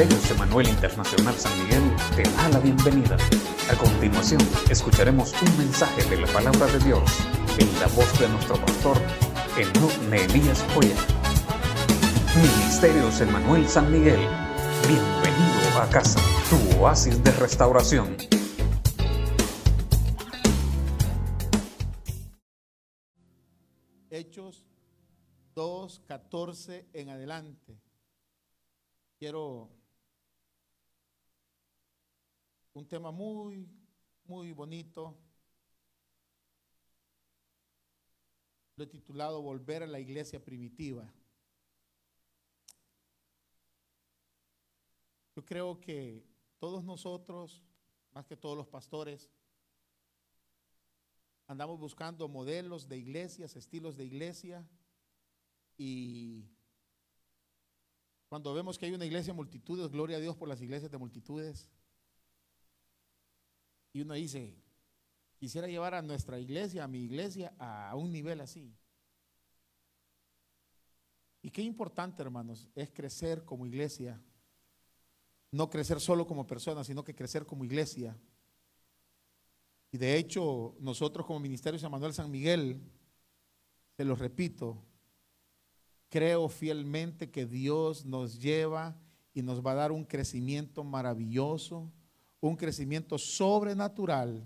Ministerios Emanuel Internacional San Miguel te da la bienvenida. A continuación, escucharemos un mensaje de la palabra de Dios en la voz de nuestro pastor, Enoch Nehemías Joya. Ministerios Emanuel San Miguel, bienvenido a casa, tu oasis de restauración. Hechos 2, 14 en adelante. Quiero un tema muy, muy bonito. Lo he titulado Volver a la iglesia primitiva. Yo creo que todos nosotros, más que todos los pastores, andamos buscando modelos de iglesias, estilos de iglesia y cuando vemos que hay una iglesia de multitudes, gloria a Dios por las iglesias de multitudes. Y uno dice, quisiera llevar a nuestra iglesia, a mi iglesia, a un nivel así. Y qué importante, hermanos, es crecer como iglesia. No crecer solo como persona, sino que crecer como iglesia. Y de hecho, nosotros como Ministerio San Manuel San Miguel, se lo repito, creo fielmente que Dios nos lleva y nos va a dar un crecimiento maravilloso, un crecimiento sobrenatural.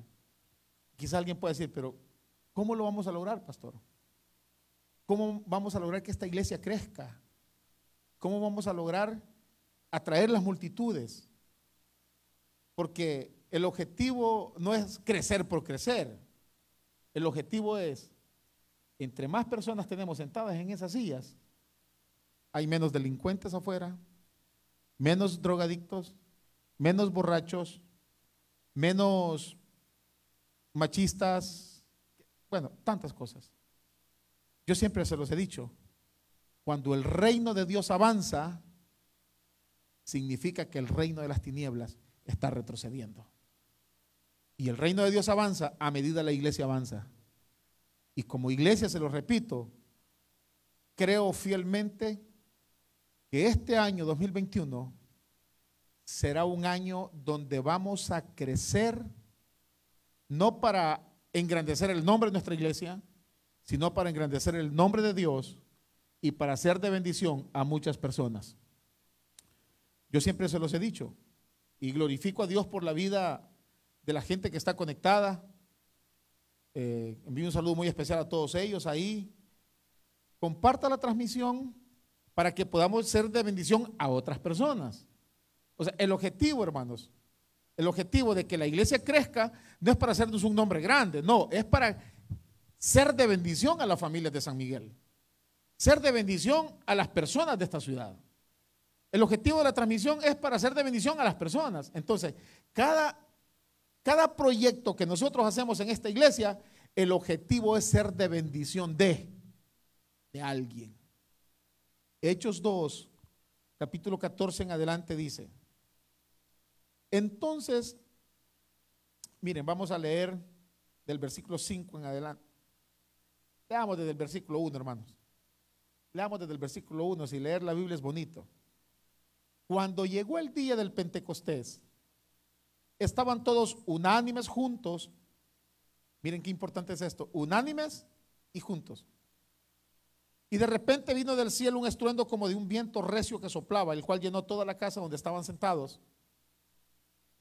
Quizá alguien pueda decir, pero ¿cómo lo vamos a lograr, pastor? ¿Cómo vamos a lograr que esta iglesia crezca? ¿Cómo vamos a lograr atraer las multitudes? Porque el objetivo no es crecer por crecer. El objetivo es, entre más personas tenemos sentadas en esas sillas, hay menos delincuentes afuera, menos drogadictos, menos borrachos, menos machistas, bueno, tantas cosas. Yo siempre se los he dicho, cuando el reino de Dios avanza, significa que el reino de las tinieblas está retrocediendo. Y el reino de Dios avanza a medida la iglesia avanza. Y como iglesia, se lo repito, creo fielmente que este año 2021 será un año donde vamos a crecer, no para engrandecer el nombre de nuestra iglesia, sino para engrandecer el nombre de Dios y para ser de bendición a muchas personas. Yo siempre se los he dicho y glorifico a Dios por la vida de la gente que está conectada. Eh, envío un saludo muy especial a todos ellos ahí. Comparta la transmisión para que podamos ser de bendición a otras personas. O sea, el objetivo, hermanos, el objetivo de que la iglesia crezca no es para hacernos un nombre grande, no, es para ser de bendición a las familias de San Miguel, ser de bendición a las personas de esta ciudad. El objetivo de la transmisión es para ser de bendición a las personas. Entonces, cada, cada proyecto que nosotros hacemos en esta iglesia, el objetivo es ser de bendición de, de alguien. Hechos 2, capítulo 14 en adelante dice, entonces, miren, vamos a leer del versículo 5 en adelante. Leamos desde el versículo 1, hermanos. Leamos desde el versículo 1, si leer la Biblia es bonito. Cuando llegó el día del Pentecostés, estaban todos unánimes juntos. Miren qué importante es esto, unánimes y juntos. Y de repente vino del cielo un estruendo como de un viento recio que soplaba, el cual llenó toda la casa donde estaban sentados.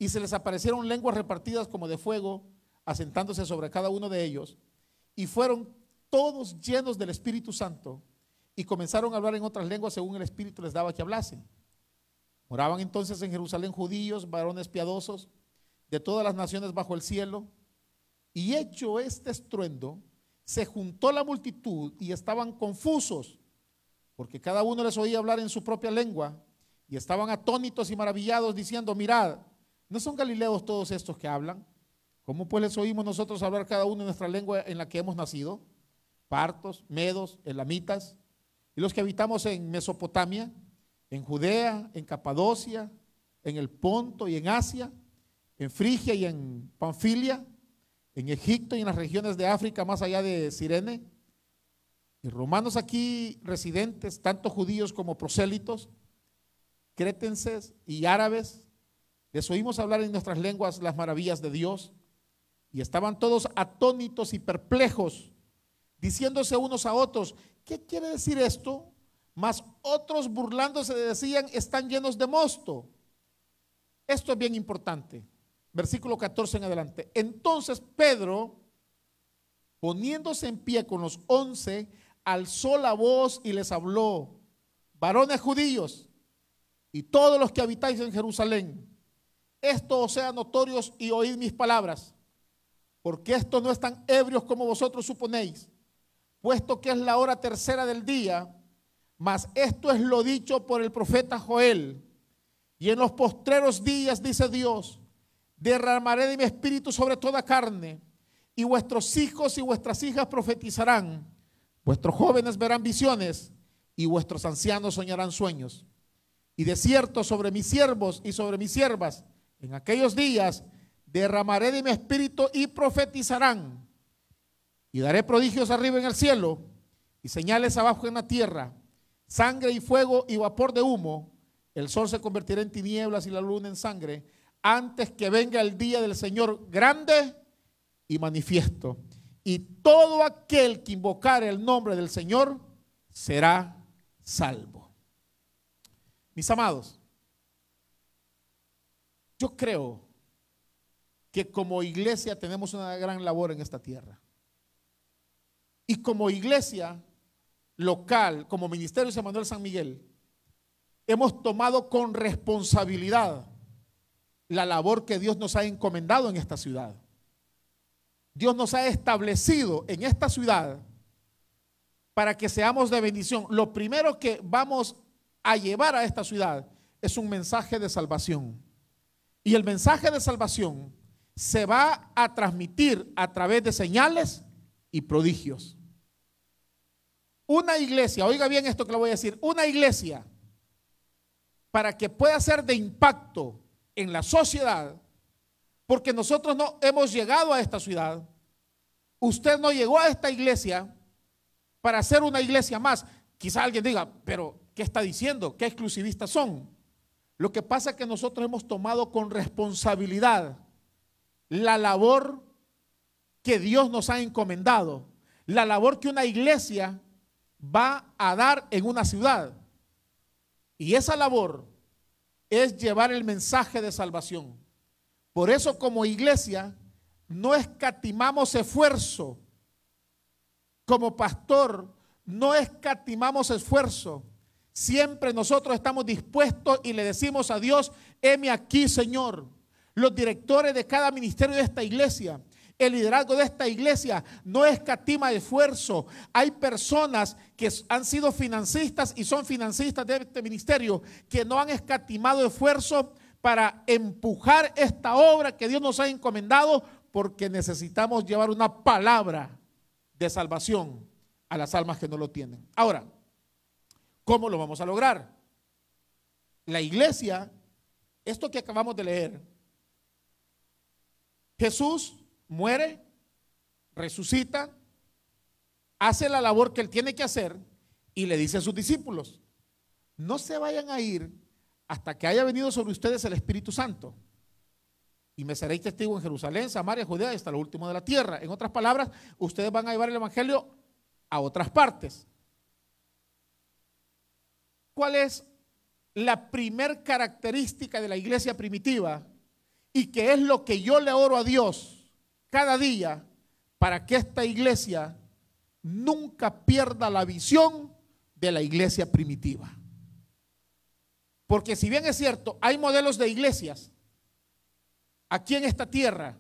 Y se les aparecieron lenguas repartidas como de fuego, asentándose sobre cada uno de ellos. Y fueron todos llenos del Espíritu Santo y comenzaron a hablar en otras lenguas según el Espíritu les daba que hablasen. Moraban entonces en Jerusalén judíos, varones piadosos, de todas las naciones bajo el cielo. Y hecho este estruendo, se juntó la multitud y estaban confusos, porque cada uno les oía hablar en su propia lengua, y estaban atónitos y maravillados diciendo, mirad, ¿no son galileos todos estos que hablan? ¿Cómo pues les oímos nosotros hablar cada uno en nuestra lengua en la que hemos nacido? Partos, medos, elamitas, y los que habitamos en Mesopotamia, en Judea, en Capadocia, en el Ponto y en Asia, en Frigia y en Panfilia, en Egipto y en las regiones de África más allá de Sirene. Y romanos aquí residentes, tanto judíos como prosélitos. crétenses y árabes, les oímos hablar en nuestras lenguas las maravillas de Dios y estaban todos atónitos y perplejos, diciéndose unos a otros, ¿qué quiere decir esto? Mas otros burlándose decían, están llenos de mosto. Esto es bien importante. Versículo 14 en adelante. Entonces Pedro, poniéndose en pie con los once, alzó la voz y les habló, varones judíos y todos los que habitáis en Jerusalén, esto os sea notorios y oíd mis palabras, porque estos no están ebrios como vosotros suponéis, puesto que es la hora tercera del día, mas esto es lo dicho por el profeta Joel. Y en los postreros días, dice Dios, derramaré de mi espíritu sobre toda carne, y vuestros hijos y vuestras hijas profetizarán, vuestros jóvenes verán visiones, y vuestros ancianos soñarán sueños. Y de cierto sobre mis siervos y sobre mis siervas, en aquellos días derramaré de mi espíritu y profetizarán. Y daré prodigios arriba en el cielo y señales abajo en la tierra, sangre y fuego y vapor de humo. El sol se convertirá en tinieblas y la luna en sangre antes que venga el día del Señor grande y manifiesto. Y todo aquel que invocare el nombre del Señor será salvo. Mis amados, yo creo que como iglesia tenemos una gran labor en esta tierra. Y como iglesia local, como Ministerio de San Manuel San Miguel, hemos tomado con responsabilidad la labor que Dios nos ha encomendado en esta ciudad. Dios nos ha establecido en esta ciudad para que seamos de bendición. Lo primero que vamos a llevar a esta ciudad es un mensaje de salvación. Y el mensaje de salvación se va a transmitir a través de señales y prodigios. Una iglesia, oiga bien esto que le voy a decir, una iglesia para que pueda ser de impacto en la sociedad, porque nosotros no hemos llegado a esta ciudad, usted no llegó a esta iglesia para hacer una iglesia más. Quizá alguien diga, pero ¿qué está diciendo? ¿Qué exclusivistas son? Lo que pasa es que nosotros hemos tomado con responsabilidad la labor que Dios nos ha encomendado, la labor que una iglesia va a dar en una ciudad. Y esa labor es llevar el mensaje de salvación. Por eso como iglesia no escatimamos esfuerzo. Como pastor no escatimamos esfuerzo. Siempre nosotros estamos dispuestos y le decimos a Dios, heme aquí, Señor. Los directores de cada ministerio de esta iglesia, el liderazgo de esta iglesia no escatima esfuerzo. Hay personas que han sido financistas y son financistas de este ministerio que no han escatimado esfuerzo para empujar esta obra que Dios nos ha encomendado porque necesitamos llevar una palabra de salvación a las almas que no lo tienen. Ahora, ¿cómo lo vamos a lograr? La iglesia, esto que acabamos de leer, Jesús muere, resucita, hace la labor que él tiene que hacer y le dice a sus discípulos, no se vayan a ir hasta que haya venido sobre ustedes el Espíritu Santo y me seréis testigo en Jerusalén, Samaria, Judea hasta lo último de la tierra. En otras palabras, ustedes van a llevar el Evangelio a otras partes. ¿Cuál es la primer característica de la iglesia primitiva? Y que es lo que yo le oro a Dios cada día para que esta iglesia nunca pierda la visión de la iglesia primitiva. Porque si bien es cierto, hay modelos de iglesias aquí en esta tierra.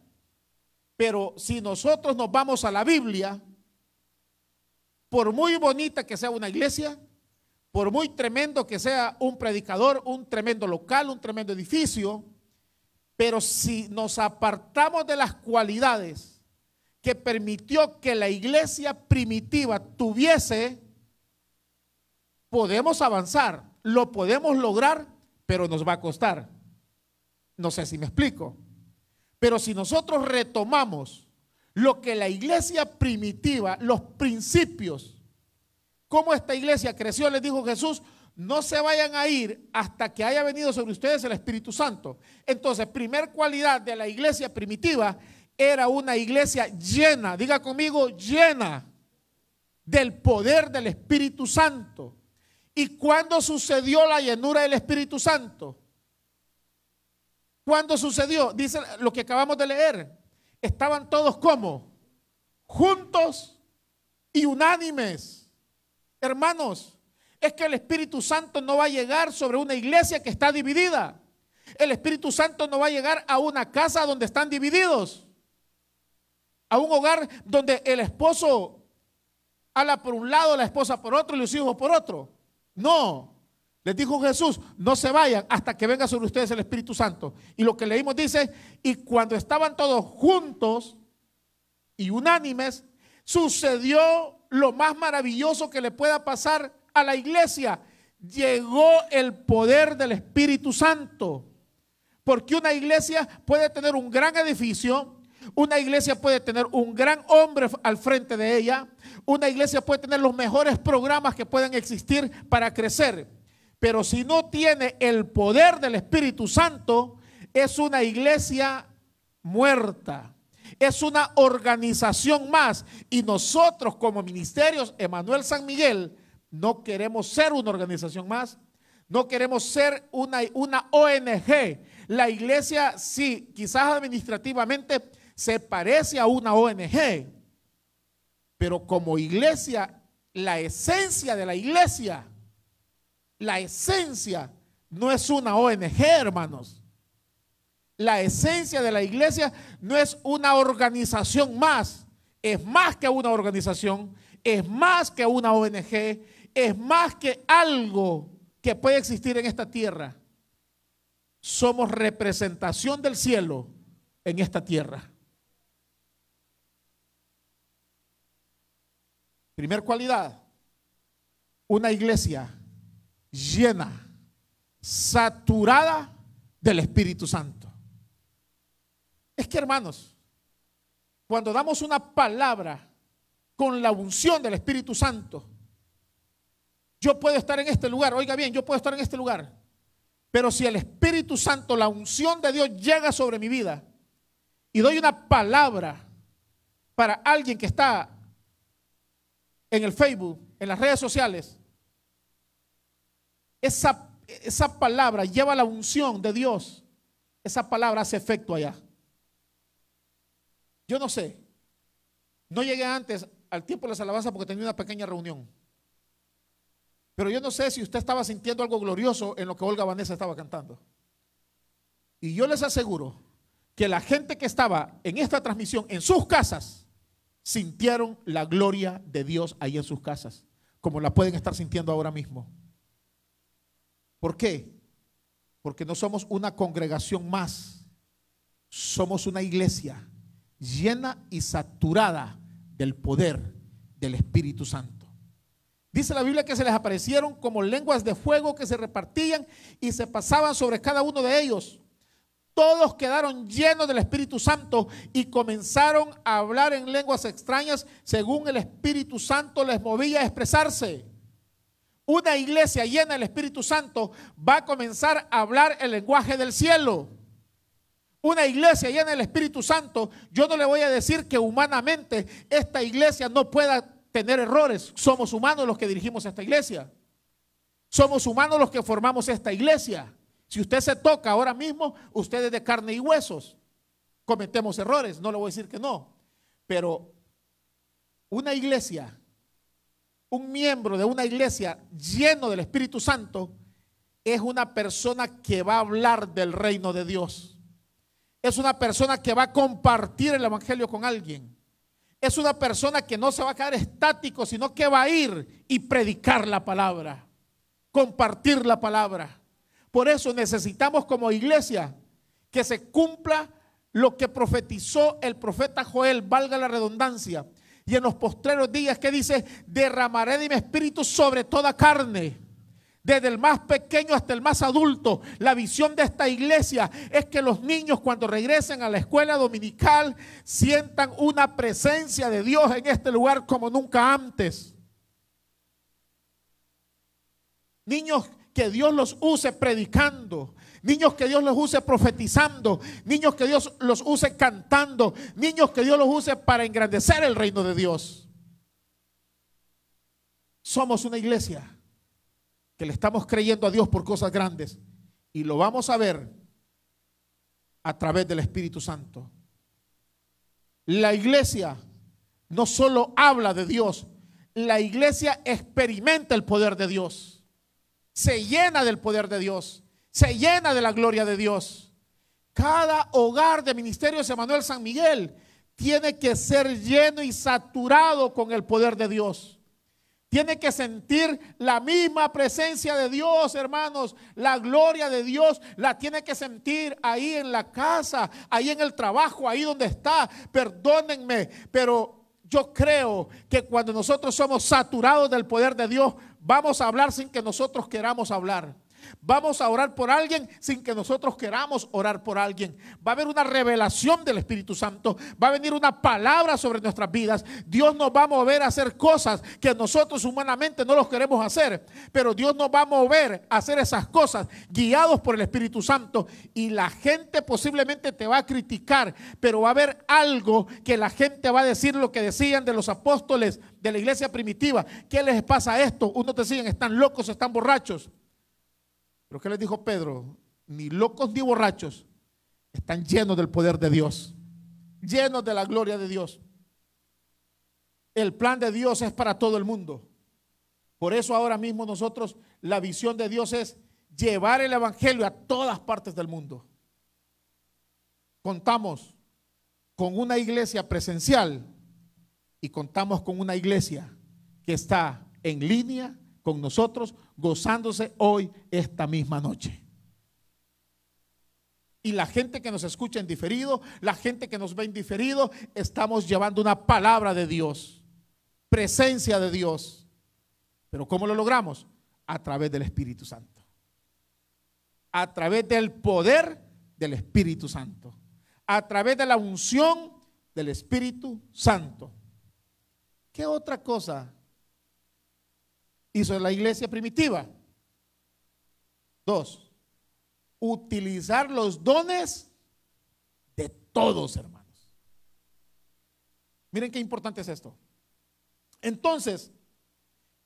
Pero si nosotros nos vamos a la Biblia, por muy bonita que sea una iglesia, por muy tremendo que sea un predicador, un tremendo local, un tremendo edificio, pero si nos apartamos de las cualidades que permitió que la iglesia primitiva tuviese, podemos avanzar, lo podemos lograr, pero nos va a costar. No sé si me explico. Pero si nosotros retomamos lo que la iglesia primitiva, los principios, cómo esta iglesia creció, les dijo Jesús, no se vayan a ir hasta que haya venido sobre ustedes el Espíritu Santo. Entonces, primer cualidad de la iglesia primitiva era una iglesia llena, diga conmigo, llena del poder del Espíritu Santo. ¿Y cuándo sucedió la llenura del Espíritu Santo? ¿Cuándo sucedió? Dice lo que acabamos de leer. Estaban todos como juntos y unánimes. Hermanos, es que el Espíritu Santo no va a llegar sobre una iglesia que está dividida. El Espíritu Santo no va a llegar a una casa donde están divididos. A un hogar donde el esposo habla por un lado, la esposa por otro y los hijos por otro. No. Les dijo Jesús, no se vayan hasta que venga sobre ustedes el Espíritu Santo. Y lo que leímos dice, y cuando estaban todos juntos y unánimes, sucedió lo más maravilloso que le pueda pasar a la iglesia. Llegó el poder del Espíritu Santo. Porque una iglesia puede tener un gran edificio, una iglesia puede tener un gran hombre al frente de ella, una iglesia puede tener los mejores programas que puedan existir para crecer. Pero si no tiene el poder del Espíritu Santo, es una iglesia muerta. Es una organización más. Y nosotros como ministerios, Emanuel San Miguel, no queremos ser una organización más. No queremos ser una, una ONG. La iglesia, sí, quizás administrativamente se parece a una ONG. Pero como iglesia, la esencia de la iglesia, la esencia no es una ONG, hermanos. La esencia de la iglesia no es una organización más. Es más que una organización, es más que una ONG, es más que algo que puede existir en esta tierra. Somos representación del cielo en esta tierra. Primer cualidad, una iglesia llena, saturada del Espíritu Santo. Es que hermanos, cuando damos una palabra con la unción del Espíritu Santo, yo puedo estar en este lugar, oiga bien, yo puedo estar en este lugar, pero si el Espíritu Santo, la unción de Dios llega sobre mi vida y doy una palabra para alguien que está en el Facebook, en las redes sociales, esa, esa palabra lleva la unción de Dios. Esa palabra hace efecto allá. Yo no sé. No llegué antes al tiempo de las alabanzas porque tenía una pequeña reunión. Pero yo no sé si usted estaba sintiendo algo glorioso en lo que Olga Vanessa estaba cantando. Y yo les aseguro que la gente que estaba en esta transmisión en sus casas sintieron la gloria de Dios ahí en sus casas, como la pueden estar sintiendo ahora mismo. ¿Por qué? Porque no somos una congregación más, somos una iglesia llena y saturada del poder del Espíritu Santo. Dice la Biblia que se les aparecieron como lenguas de fuego que se repartían y se pasaban sobre cada uno de ellos todos quedaron llenos del Espíritu Santo y comenzaron a hablar en lenguas extrañas según el Espíritu Santo les movía a expresarse. Una iglesia llena del Espíritu Santo va a comenzar a hablar el lenguaje del cielo. Una iglesia llena del Espíritu Santo, yo no le voy a decir que humanamente esta iglesia no pueda tener errores. Somos humanos los que dirigimos esta iglesia. Somos humanos los que formamos esta iglesia. Si usted se toca ahora mismo, usted es de carne y huesos. Cometemos errores, no le voy a decir que no. Pero una iglesia, un miembro de una iglesia lleno del Espíritu Santo, es una persona que va a hablar del reino de Dios. Es una persona que va a compartir el Evangelio con alguien. Es una persona que no se va a quedar estático, sino que va a ir y predicar la palabra, compartir la palabra. Por eso necesitamos como iglesia que se cumpla lo que profetizó el profeta Joel, valga la redundancia. Y en los postreros días que dice, derramaré de mi espíritu sobre toda carne. Desde el más pequeño hasta el más adulto, la visión de esta iglesia es que los niños cuando regresen a la escuela dominical sientan una presencia de Dios en este lugar como nunca antes. Niños que Dios los use predicando, niños que Dios los use profetizando, niños que Dios los use cantando, niños que Dios los use para engrandecer el reino de Dios. Somos una iglesia que le estamos creyendo a Dios por cosas grandes y lo vamos a ver a través del Espíritu Santo. La iglesia no solo habla de Dios, la iglesia experimenta el poder de Dios. Se llena del poder de Dios, se llena de la gloria de Dios. Cada hogar de Ministerio de Manuel San Miguel tiene que ser lleno y saturado con el poder de Dios. Tiene que sentir la misma presencia de Dios, hermanos. La gloria de Dios la tiene que sentir ahí en la casa, ahí en el trabajo, ahí donde está. Perdónenme, pero yo creo que cuando nosotros somos saturados del poder de Dios, vamos a hablar sin que nosotros queramos hablar. Vamos a orar por alguien sin que nosotros queramos orar por alguien. Va a haber una revelación del Espíritu Santo. Va a venir una palabra sobre nuestras vidas. Dios nos va a mover a hacer cosas que nosotros humanamente no los queremos hacer. Pero Dios nos va a mover a hacer esas cosas guiados por el Espíritu Santo. Y la gente posiblemente te va a criticar. Pero va a haber algo que la gente va a decir lo que decían de los apóstoles de la iglesia primitiva. ¿Qué les pasa a esto? Unos decían, están locos, están borrachos. Pero ¿qué les dijo Pedro? Ni locos ni borrachos están llenos del poder de Dios, llenos de la gloria de Dios. El plan de Dios es para todo el mundo. Por eso ahora mismo nosotros, la visión de Dios es llevar el Evangelio a todas partes del mundo. Contamos con una iglesia presencial y contamos con una iglesia que está en línea con nosotros, gozándose hoy esta misma noche. Y la gente que nos escucha en diferido, la gente que nos ve en diferido, estamos llevando una palabra de Dios, presencia de Dios. Pero ¿cómo lo logramos? A través del Espíritu Santo. A través del poder del Espíritu Santo. A través de la unción del Espíritu Santo. ¿Qué otra cosa hizo la iglesia primitiva? Dos, utilizar los dones de todos, hermanos. Miren qué importante es esto. Entonces,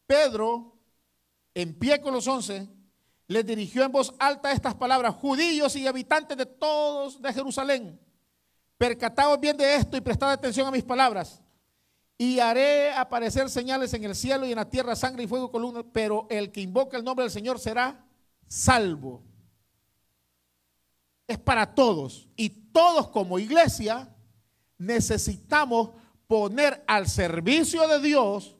Pedro, en pie con los once, les dirigió en voz alta estas palabras, judíos y habitantes de todos de Jerusalén, percataos bien de esto y prestad atención a mis palabras y haré aparecer señales en el cielo y en la tierra, sangre y fuego, columna, pero el que invoca el nombre del Señor será salvo. Es para todos. Y todos como iglesia necesitamos poner al servicio de Dios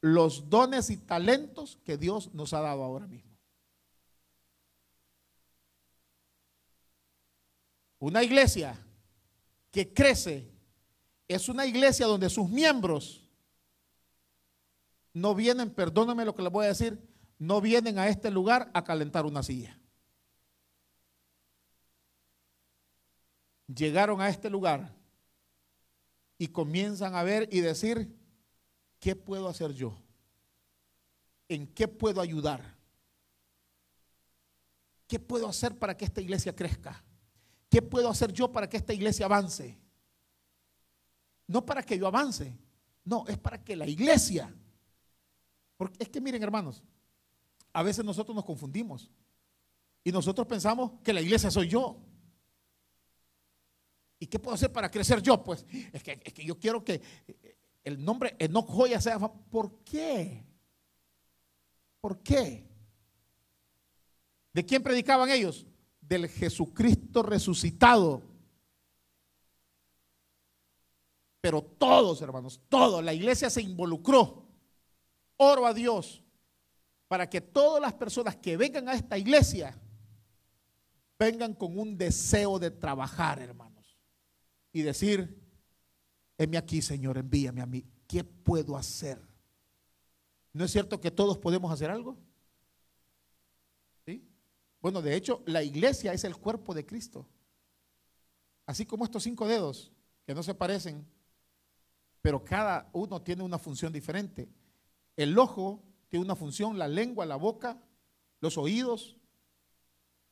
los dones y talentos que Dios nos ha dado ahora mismo. Una iglesia que crece es una iglesia donde sus miembros no vienen, perdóname lo que les voy a decir, no vienen a este lugar a calentar una silla. Llegaron a este lugar y comienzan a ver y decir, ¿qué puedo hacer yo? ¿En qué puedo ayudar? ¿Qué puedo hacer para que esta iglesia crezca? ¿Qué puedo hacer yo para que esta iglesia avance? No para que yo avance, no, es para que la iglesia. Porque es que miren hermanos, a veces nosotros nos confundimos y nosotros pensamos que la iglesia soy yo. ¿Y qué puedo hacer para crecer yo? Pues es que, es que yo quiero que el nombre Enoch Joya sea... ¿Por qué? ¿Por qué? ¿De quién predicaban ellos? Del Jesucristo resucitado. Pero todos, hermanos, todos, la iglesia se involucró. Oro a Dios para que todas las personas que vengan a esta iglesia vengan con un deseo de trabajar, hermanos. Y decir, heme aquí, Señor, envíame a mí. ¿Qué puedo hacer? ¿No es cierto que todos podemos hacer algo? ¿Sí? Bueno, de hecho, la iglesia es el cuerpo de Cristo. Así como estos cinco dedos, que no se parecen, pero cada uno tiene una función diferente. El ojo tiene una función, la lengua, la boca, los oídos,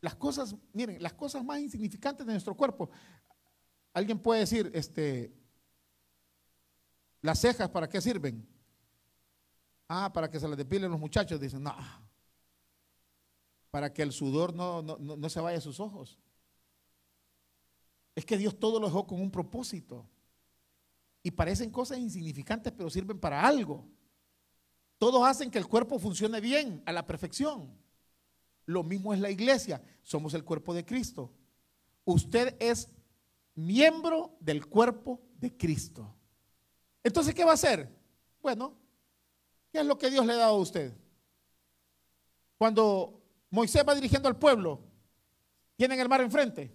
las cosas, miren, las cosas más insignificantes de nuestro cuerpo. Alguien puede decir, este, las cejas, ¿para qué sirven? Ah, para que se las depilen los muchachos. Dicen, no, para que el sudor no, no, no se vaya a sus ojos. Es que Dios todo lo dejó con un propósito. Y parecen cosas insignificantes, pero sirven para algo. Todos hacen que el cuerpo funcione bien, a la perfección. Lo mismo es la iglesia. Somos el cuerpo de Cristo. Usted es miembro del cuerpo de Cristo. Entonces, ¿qué va a hacer? Bueno, ¿qué es lo que Dios le ha dado a usted? Cuando Moisés va dirigiendo al pueblo, tienen el mar enfrente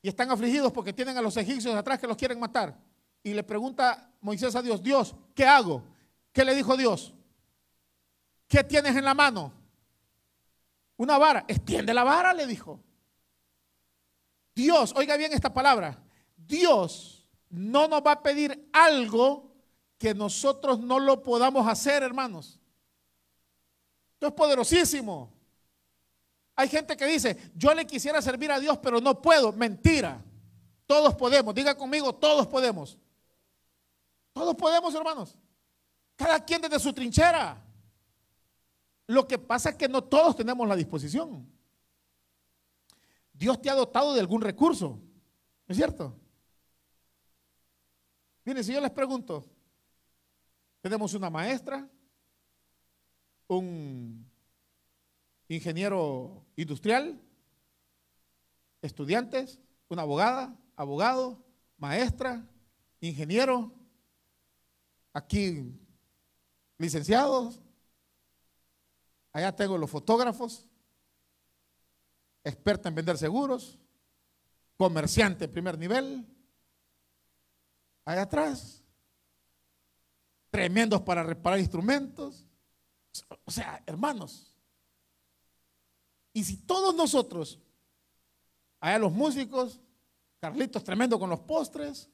y están afligidos porque tienen a los egipcios atrás que los quieren matar. Y le pregunta Moisés a Dios, Dios, ¿qué hago? ¿Qué le dijo Dios? ¿Qué tienes en la mano? Una vara. Extiende la vara, le dijo. Dios, oiga bien esta palabra, Dios no nos va a pedir algo que nosotros no lo podamos hacer, hermanos. Esto es poderosísimo. Hay gente que dice, yo le quisiera servir a Dios, pero no puedo. Mentira. Todos podemos. Diga conmigo, todos podemos. Todos podemos, hermanos. Cada quien desde su trinchera. Lo que pasa es que no todos tenemos la disposición. Dios te ha dotado de algún recurso. ¿Es cierto? Miren, si yo les pregunto, tenemos una maestra, un ingeniero industrial, estudiantes, una abogada, abogado, maestra, ingeniero, aquí licenciados, allá tengo los fotógrafos, experta en vender seguros, comerciante de primer nivel, allá atrás, tremendos para reparar instrumentos. O sea, hermanos, y si todos nosotros, allá los músicos, Carlitos tremendo con los postres,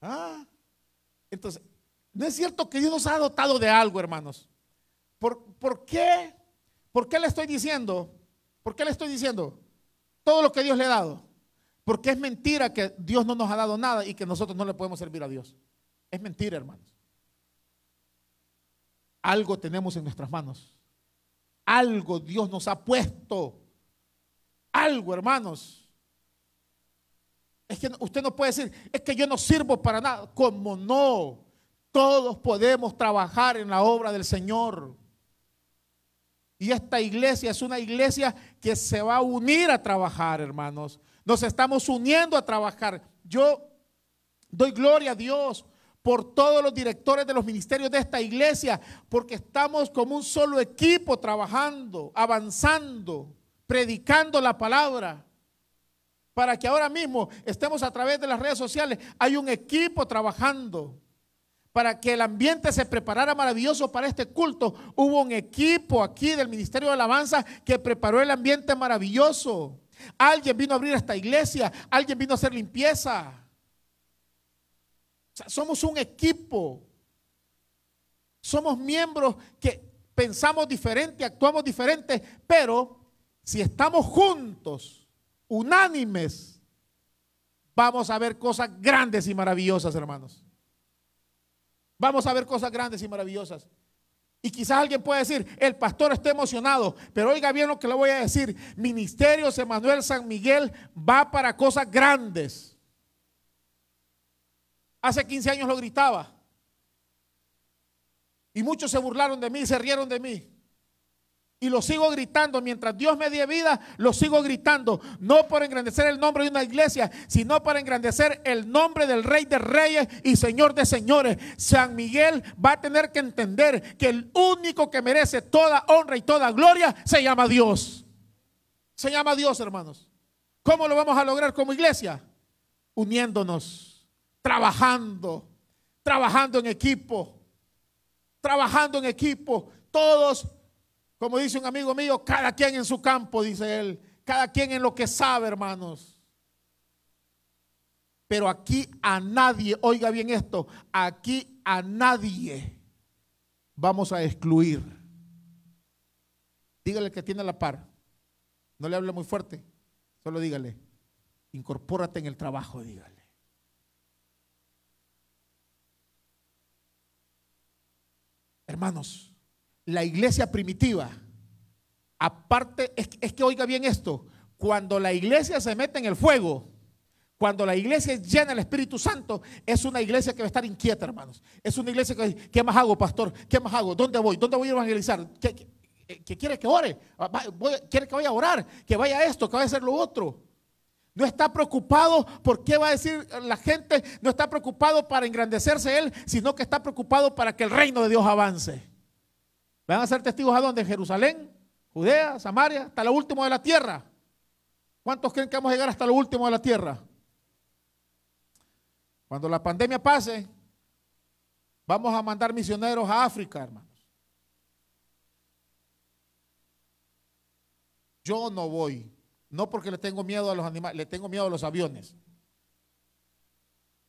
ah, entonces, no es cierto que Dios nos ha dotado de algo, hermanos. ¿Por, ¿Por, qué? ¿Por qué le estoy diciendo? ¿Por qué le estoy diciendo todo lo que Dios le ha dado? Porque es mentira que Dios no nos ha dado nada y que nosotros no le podemos servir a Dios. Es mentira, hermanos. Algo tenemos en nuestras manos. Algo Dios nos ha puesto. Algo, hermanos. Es que usted no puede decir, es que yo no sirvo para nada. Como no. Todos podemos trabajar en la obra del Señor. Y esta iglesia es una iglesia que se va a unir a trabajar, hermanos. Nos estamos uniendo a trabajar. Yo doy gloria a Dios por todos los directores de los ministerios de esta iglesia, porque estamos como un solo equipo trabajando, avanzando, predicando la palabra. Para que ahora mismo estemos a través de las redes sociales, hay un equipo trabajando. Para que el ambiente se preparara maravilloso para este culto, hubo un equipo aquí del Ministerio de Alabanza que preparó el ambiente maravilloso. Alguien vino a abrir esta iglesia, alguien vino a hacer limpieza somos un equipo. Somos miembros que pensamos diferente, actuamos diferente, pero si estamos juntos, unánimes, vamos a ver cosas grandes y maravillosas, hermanos. Vamos a ver cosas grandes y maravillosas. Y quizás alguien puede decir, el pastor está emocionado, pero oiga bien lo que le voy a decir. Ministerios Emanuel San Miguel va para cosas grandes. Hace 15 años lo gritaba. Y muchos se burlaron de mí, se rieron de mí. Y lo sigo gritando. Mientras Dios me dé vida, lo sigo gritando. No por engrandecer el nombre de una iglesia, sino para engrandecer el nombre del Rey de Reyes y Señor de Señores. San Miguel va a tener que entender que el único que merece toda honra y toda gloria se llama Dios. Se llama Dios, hermanos. ¿Cómo lo vamos a lograr como iglesia? Uniéndonos trabajando, trabajando en equipo, trabajando en equipo, todos, como dice un amigo mío, cada quien en su campo, dice él, cada quien en lo que sabe, hermanos. Pero aquí a nadie, oiga bien esto, aquí a nadie vamos a excluir. Dígale que tiene la par. No le hable muy fuerte. Solo dígale, incorpórate en el trabajo, dígale. Hermanos, la iglesia primitiva, aparte, es, es, que oiga bien esto, cuando la iglesia se mete en el fuego, cuando la iglesia llena el Espíritu Santo, es una iglesia que va a estar inquieta, hermanos. Es una iglesia que, ¿qué más hago, pastor? ¿Qué más hago? ¿Dónde voy? ¿Dónde voy a evangelizar? ¿Qué, qué, quiere que ore? ¿Quiere que vaya a orar? ¿Que vaya a esto? ¿Que vaya a hacer lo otro? No está preocupado por qué va a decir la gente, no está preocupado para engrandecerse él, sino que está preocupado para que el reino de Dios avance. ¿Van a ser testigos a dónde? Jerusalén, Judea, Samaria, hasta lo último de la tierra. ¿Cuántos creen que vamos a llegar hasta lo último de la tierra? Cuando la pandemia pase, vamos a mandar misioneros a África, hermanos. Yo no voy, no porque le tengo miedo a los animales, le tengo miedo a los aviones.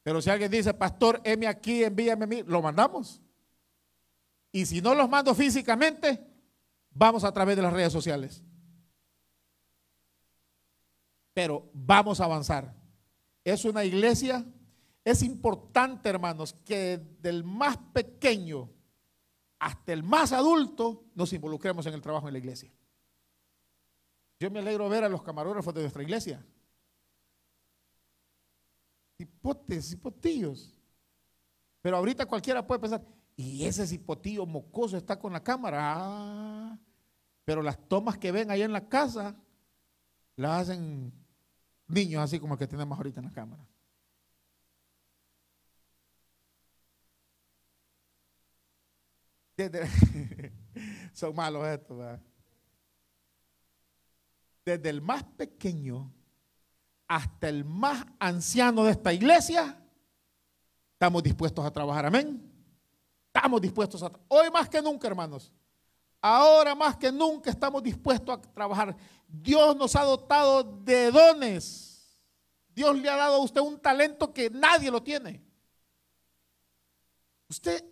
Pero si alguien dice, pastor, heme aquí, envíame a mí, lo mandamos. Y si no los mando físicamente, vamos a través de las redes sociales. Pero vamos a avanzar. Es una iglesia, es importante, hermanos, que del más pequeño hasta el más adulto nos involucremos en el trabajo en la iglesia. Yo me alegro ver a los camarógrafos de nuestra iglesia. Hipotes, hipotillos. Pero ahorita cualquiera puede pensar, y ese cipotillo mocoso está con la cámara. Ah, pero las tomas que ven ahí en la casa las hacen niños así como el que tenemos ahorita en la cámara. son malos estos. Desde el más pequeño hasta el más anciano de esta iglesia, estamos dispuestos a trabajar. Amén. Estamos dispuestos a... Hoy más que nunca, hermanos. Ahora más que nunca estamos dispuestos a trabajar. Dios nos ha dotado de dones. Dios le ha dado a usted un talento que nadie lo tiene. Usted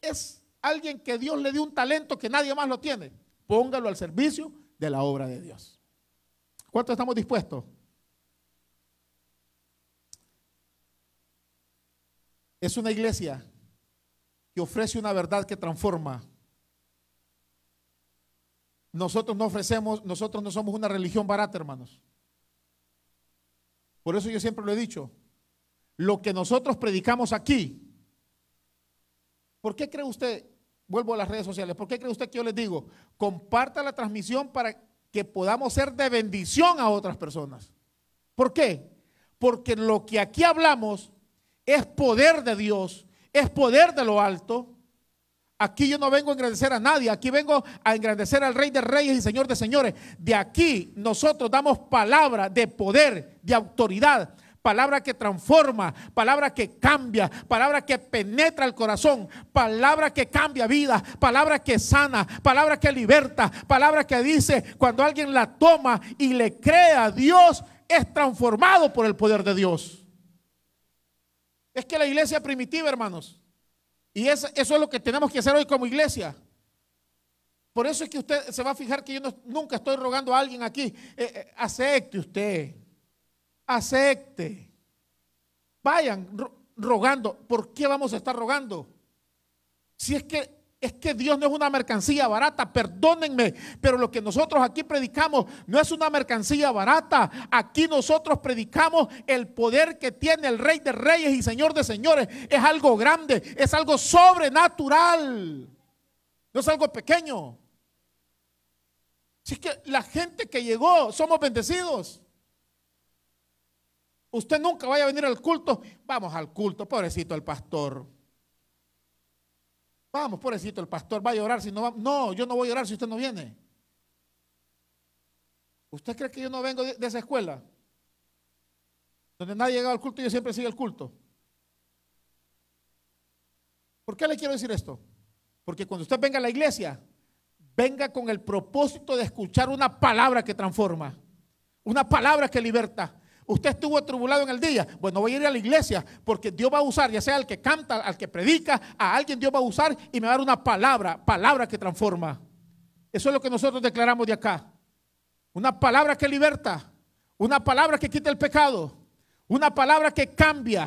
es alguien que Dios le dio un talento que nadie más lo tiene. Póngalo al servicio de la obra de Dios. ¿Cuánto estamos dispuestos? Es una iglesia ofrece una verdad que transforma. Nosotros no ofrecemos, nosotros no somos una religión barata, hermanos. Por eso yo siempre lo he dicho. Lo que nosotros predicamos aquí, ¿por qué cree usted? Vuelvo a las redes sociales. ¿Por qué cree usted que yo les digo? Comparta la transmisión para que podamos ser de bendición a otras personas. ¿Por qué? Porque lo que aquí hablamos es poder de Dios es poder de lo alto. Aquí yo no vengo a engrandecer a nadie, aquí vengo a engrandecer al Rey de Reyes y Señor de Señores. De aquí nosotros damos palabra de poder, de autoridad, palabra que transforma, palabra que cambia, palabra que penetra el corazón, palabra que cambia vida, palabra que sana, palabra que liberta, palabra que dice cuando alguien la toma y le cree a Dios, es transformado por el poder de Dios. Que la iglesia primitiva, hermanos, y eso, es lo que tenemos que hacer hoy como iglesia. Por eso es que usted se va a fijar que yo nunca estoy rogando a alguien aquí, eh, eh, acepte usted, acepte. Vayan rogando. ¿Por qué vamos a estar rogando? Si es que es que Dios no es una mercancía barata, perdónenme, pero lo que nosotros aquí predicamos no es una mercancía barata. Aquí nosotros predicamos el poder que tiene el Rey de Reyes y Señor de Señores. Es algo grande, es algo sobrenatural. No es algo pequeño. Es que la gente que llegó, somos bendecidos. Usted nunca vaya a venir al culto. Vamos al culto, pobrecito el pastor. Vamos, pobrecito, el pastor va a llorar si no va. No, yo no voy a llorar si usted no viene. ¿Usted cree que yo no vengo de, esa escuela? Donde nadie llega al culto y yo siempre sigo el culto. ¿Por qué le quiero decir esto? Porque cuando usted venga a la iglesia, venga con el propósito de escuchar una palabra que transforma, una palabra que liberta, Usted estuvo atribulado en el día. Bueno, voy a ir a la iglesia porque Dios va a usar, ya sea al que canta, al que predica, a alguien Dios va a usar y me va a dar una palabra, palabra que transforma. Eso es lo que nosotros declaramos de acá. Una palabra que liberta, una palabra que quita el pecado, una palabra que cambia,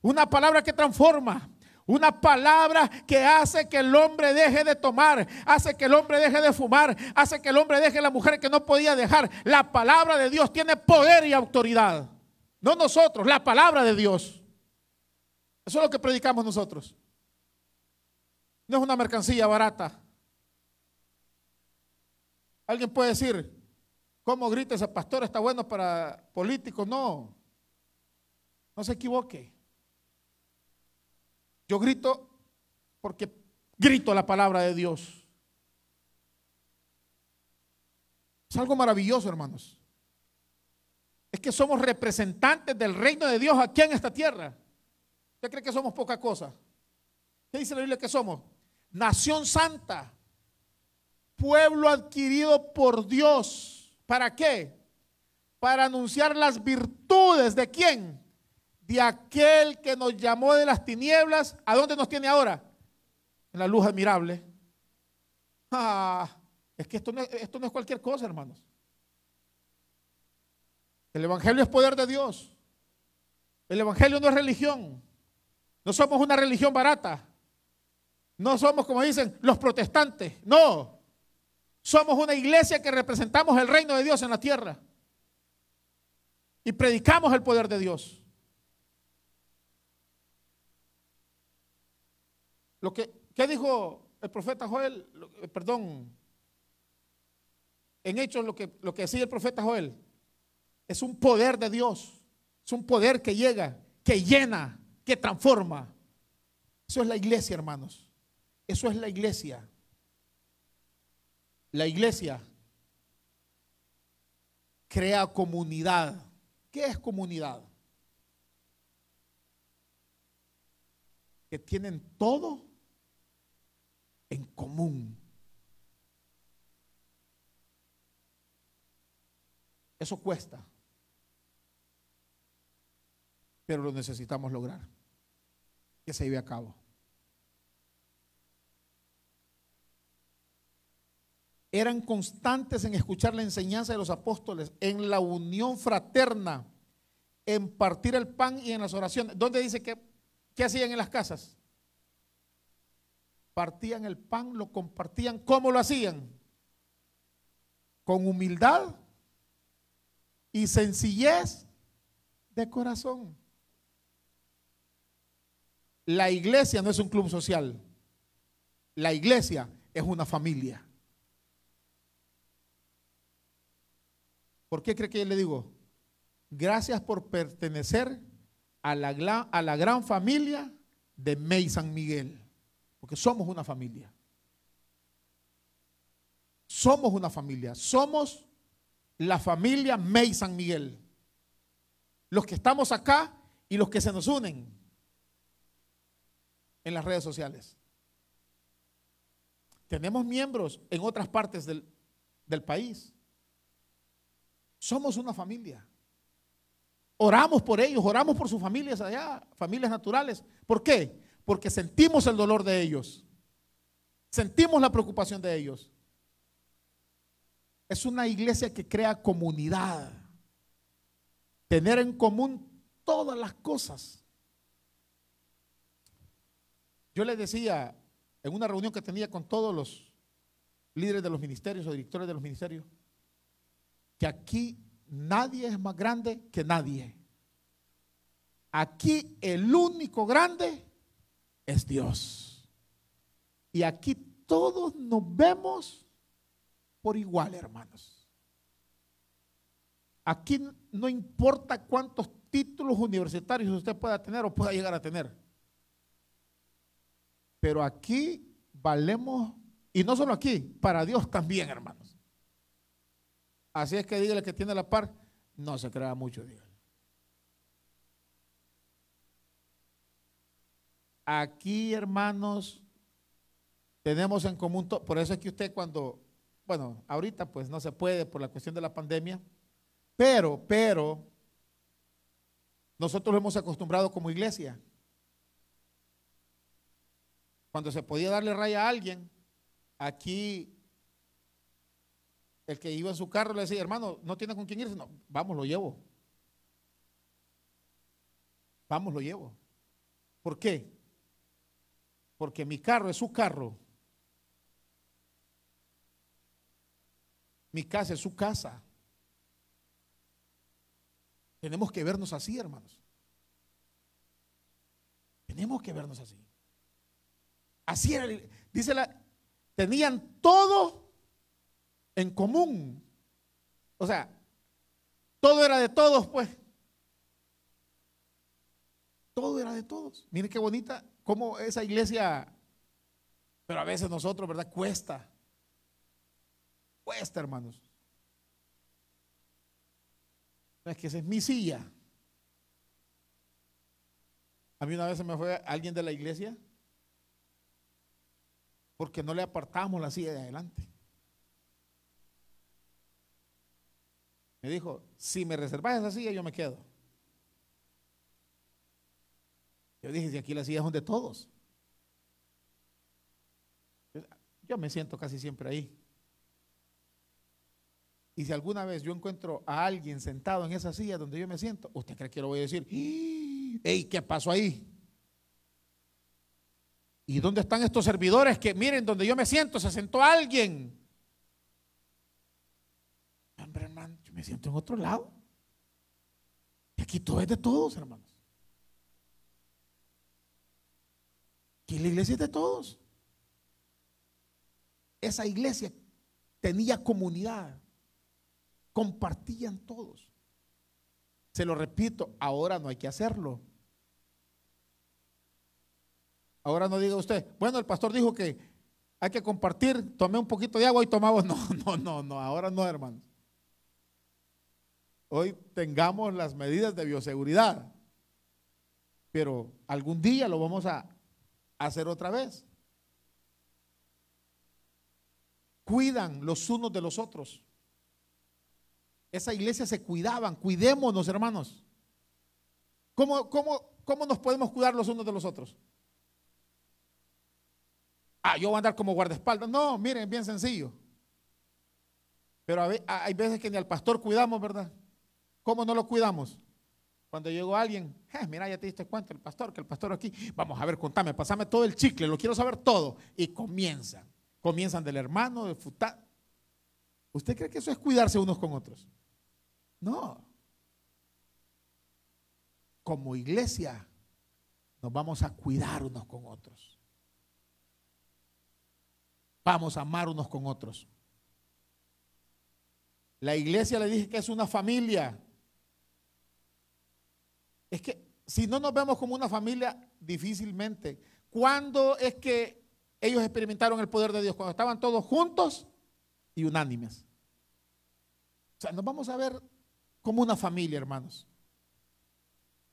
una palabra que transforma, una palabra que hace que el hombre deje de tomar, hace que el hombre deje de fumar, hace que el hombre deje la mujer que no podía dejar. La palabra de Dios tiene poder y autoridad. No nosotros, la palabra de Dios. Eso es lo que predicamos nosotros. No es una mercancía barata. Alguien puede decir, ¿cómo grita ese pastor? ¿Está bueno para políticos? No. No se equivoque. Yo grito porque grito la palabra de Dios. Es algo maravilloso, hermanos. Es que somos representantes del reino de Dios aquí en esta tierra. ¿Usted cree que somos poca cosa? ¿Qué dice la Biblia que somos? Nación santa, pueblo adquirido por Dios. ¿Para qué? Para anunciar las virtudes de quién? De aquel que nos llamó de las tinieblas. ¿A dónde nos tiene ahora? En la luz admirable. Ah, es que esto no, esto no es cualquier cosa, hermanos. El Evangelio es poder de Dios. El Evangelio no es religión. No somos una religión barata. No somos, como dicen, los protestantes. No. Somos una iglesia que representamos el reino de Dios en la tierra. Y predicamos el poder de Dios. Lo que, ¿Qué dijo el profeta Joel? Eh, perdón. En hechos lo que, lo que decía el profeta Joel. Es un poder de Dios. Es un poder que llega, que llena, que transforma. Eso es la iglesia, hermanos. Eso es la iglesia. La iglesia crea comunidad. ¿Qué es comunidad? Que tienen todo en común. Eso cuesta pero lo necesitamos lograr. Que se lleve a cabo. Eran constantes en escuchar la enseñanza de los apóstoles, en la unión fraterna, en partir el pan y en las oraciones. ¿Dónde dice que qué hacían en las casas? Partían el pan, lo compartían. ¿Cómo lo hacían? Con humildad y sencillez de corazón. La iglesia no es un club social. La iglesia es una familia. ¿Por qué cree que yo le digo? Gracias por pertenecer a la, a la gran familia de May San Miguel. Porque somos una familia. Somos una familia. Somos la familia May San Miguel. Los que estamos acá y los que se nos unen en las redes sociales. Tenemos miembros en otras partes del, país. Somos una familia. Oramos por ellos, oramos por sus familias allá, familias naturales. ¿Por qué? Porque sentimos el dolor de ellos. Sentimos la preocupación de ellos. Es una iglesia que crea comunidad. Tener en común todas las cosas. Yo les decía en una reunión que tenía con todos los líderes de los ministerios o directores de los ministerios, que aquí nadie es más grande que nadie. Aquí el único grande es Dios. Y aquí todos nos vemos por igual, hermanos. Aquí no importa cuántos títulos universitarios usted pueda tener o pueda llegar a tener. Pero aquí valemos, y no solo aquí, para Dios también, hermanos. Así es que dígale que tiene la par, no se crea mucho, dígale. Aquí, hermanos, tenemos en común, por eso es que usted cuando, bueno, ahorita pues no se puede por la cuestión de la pandemia, pero, pero, nosotros lo hemos acostumbrado como iglesia cuando se podía darle raya a alguien, aquí el que iba en su carro le decía, hermano, no tiene con quién irse. No, vamos, lo llevo. Vamos, lo llevo. ¿Por qué? Porque mi carro es su carro. Mi casa es su casa. Tenemos que vernos así, hermanos. Tenemos que vernos así. Así era. Dice la, tenían todo en común. O sea, todo era de todos, pues. Todo era de todos. Miren qué bonita, cómo esa iglesia, pero a veces nosotros, ¿verdad? Cuesta. Cuesta, hermanos. Es que esa es mi silla. A mí una vez se me fue alguien de la iglesia porque no le apartamos la silla de adelante. Me dijo, si me reservas esa silla, yo me quedo. Yo dije, si aquí las sillas son de todos. Yo me siento casi siempre ahí. Y si alguna vez yo encuentro a alguien sentado en esa silla donde yo me siento, ¿usted cree que lo voy a decir? ¡Ey, qué pasó ahí! ¿Y dónde están estos servidores que miren donde yo me siento? Se sentó alguien. Hombre, hermano, yo me siento en otro lado. Y aquí todo es de todos, hermanos. Aquí la iglesia es de todos. Esa iglesia tenía comunidad. Compartían todos. Se lo repito, ahora no hay que hacerlo. Ahora no diga usted, bueno, el pastor dijo que hay que compartir, tomé un poquito de agua y tomamos. No, no, no, no, ahora no, hermanos. Hoy tengamos las medidas de bioseguridad, pero algún día lo vamos a hacer otra vez. Cuidan los unos de los otros. Esa iglesia se cuidaban, cuidémonos, hermanos. ¿Cómo, cómo, cómo nos podemos cuidar los unos de los otros? Ah, yo voy a andar como guardaespaldas. No, miren, bien sencillo. Pero hay veces que ni al pastor cuidamos, ¿verdad? ¿Cómo no lo cuidamos? Cuando llegó alguien, eh, mira, ya te diste cuenta, el pastor, que el pastor aquí, vamos a ver, contame, pasame todo el chicle, lo quiero saber todo. Y comienzan, comienzan del hermano, del futar. ¿Usted cree que eso es cuidarse unos con otros? No. Como iglesia nos vamos a cuidar unos con otros. Vamos a amar unos con otros. La iglesia le dije que es una familia. Es que si no nos vemos como una familia, difícilmente. ¿Cuándo es que ellos experimentaron el poder de Dios? Cuando estaban todos juntos y unánimes. O sea, nos vamos a ver como una familia, hermanos.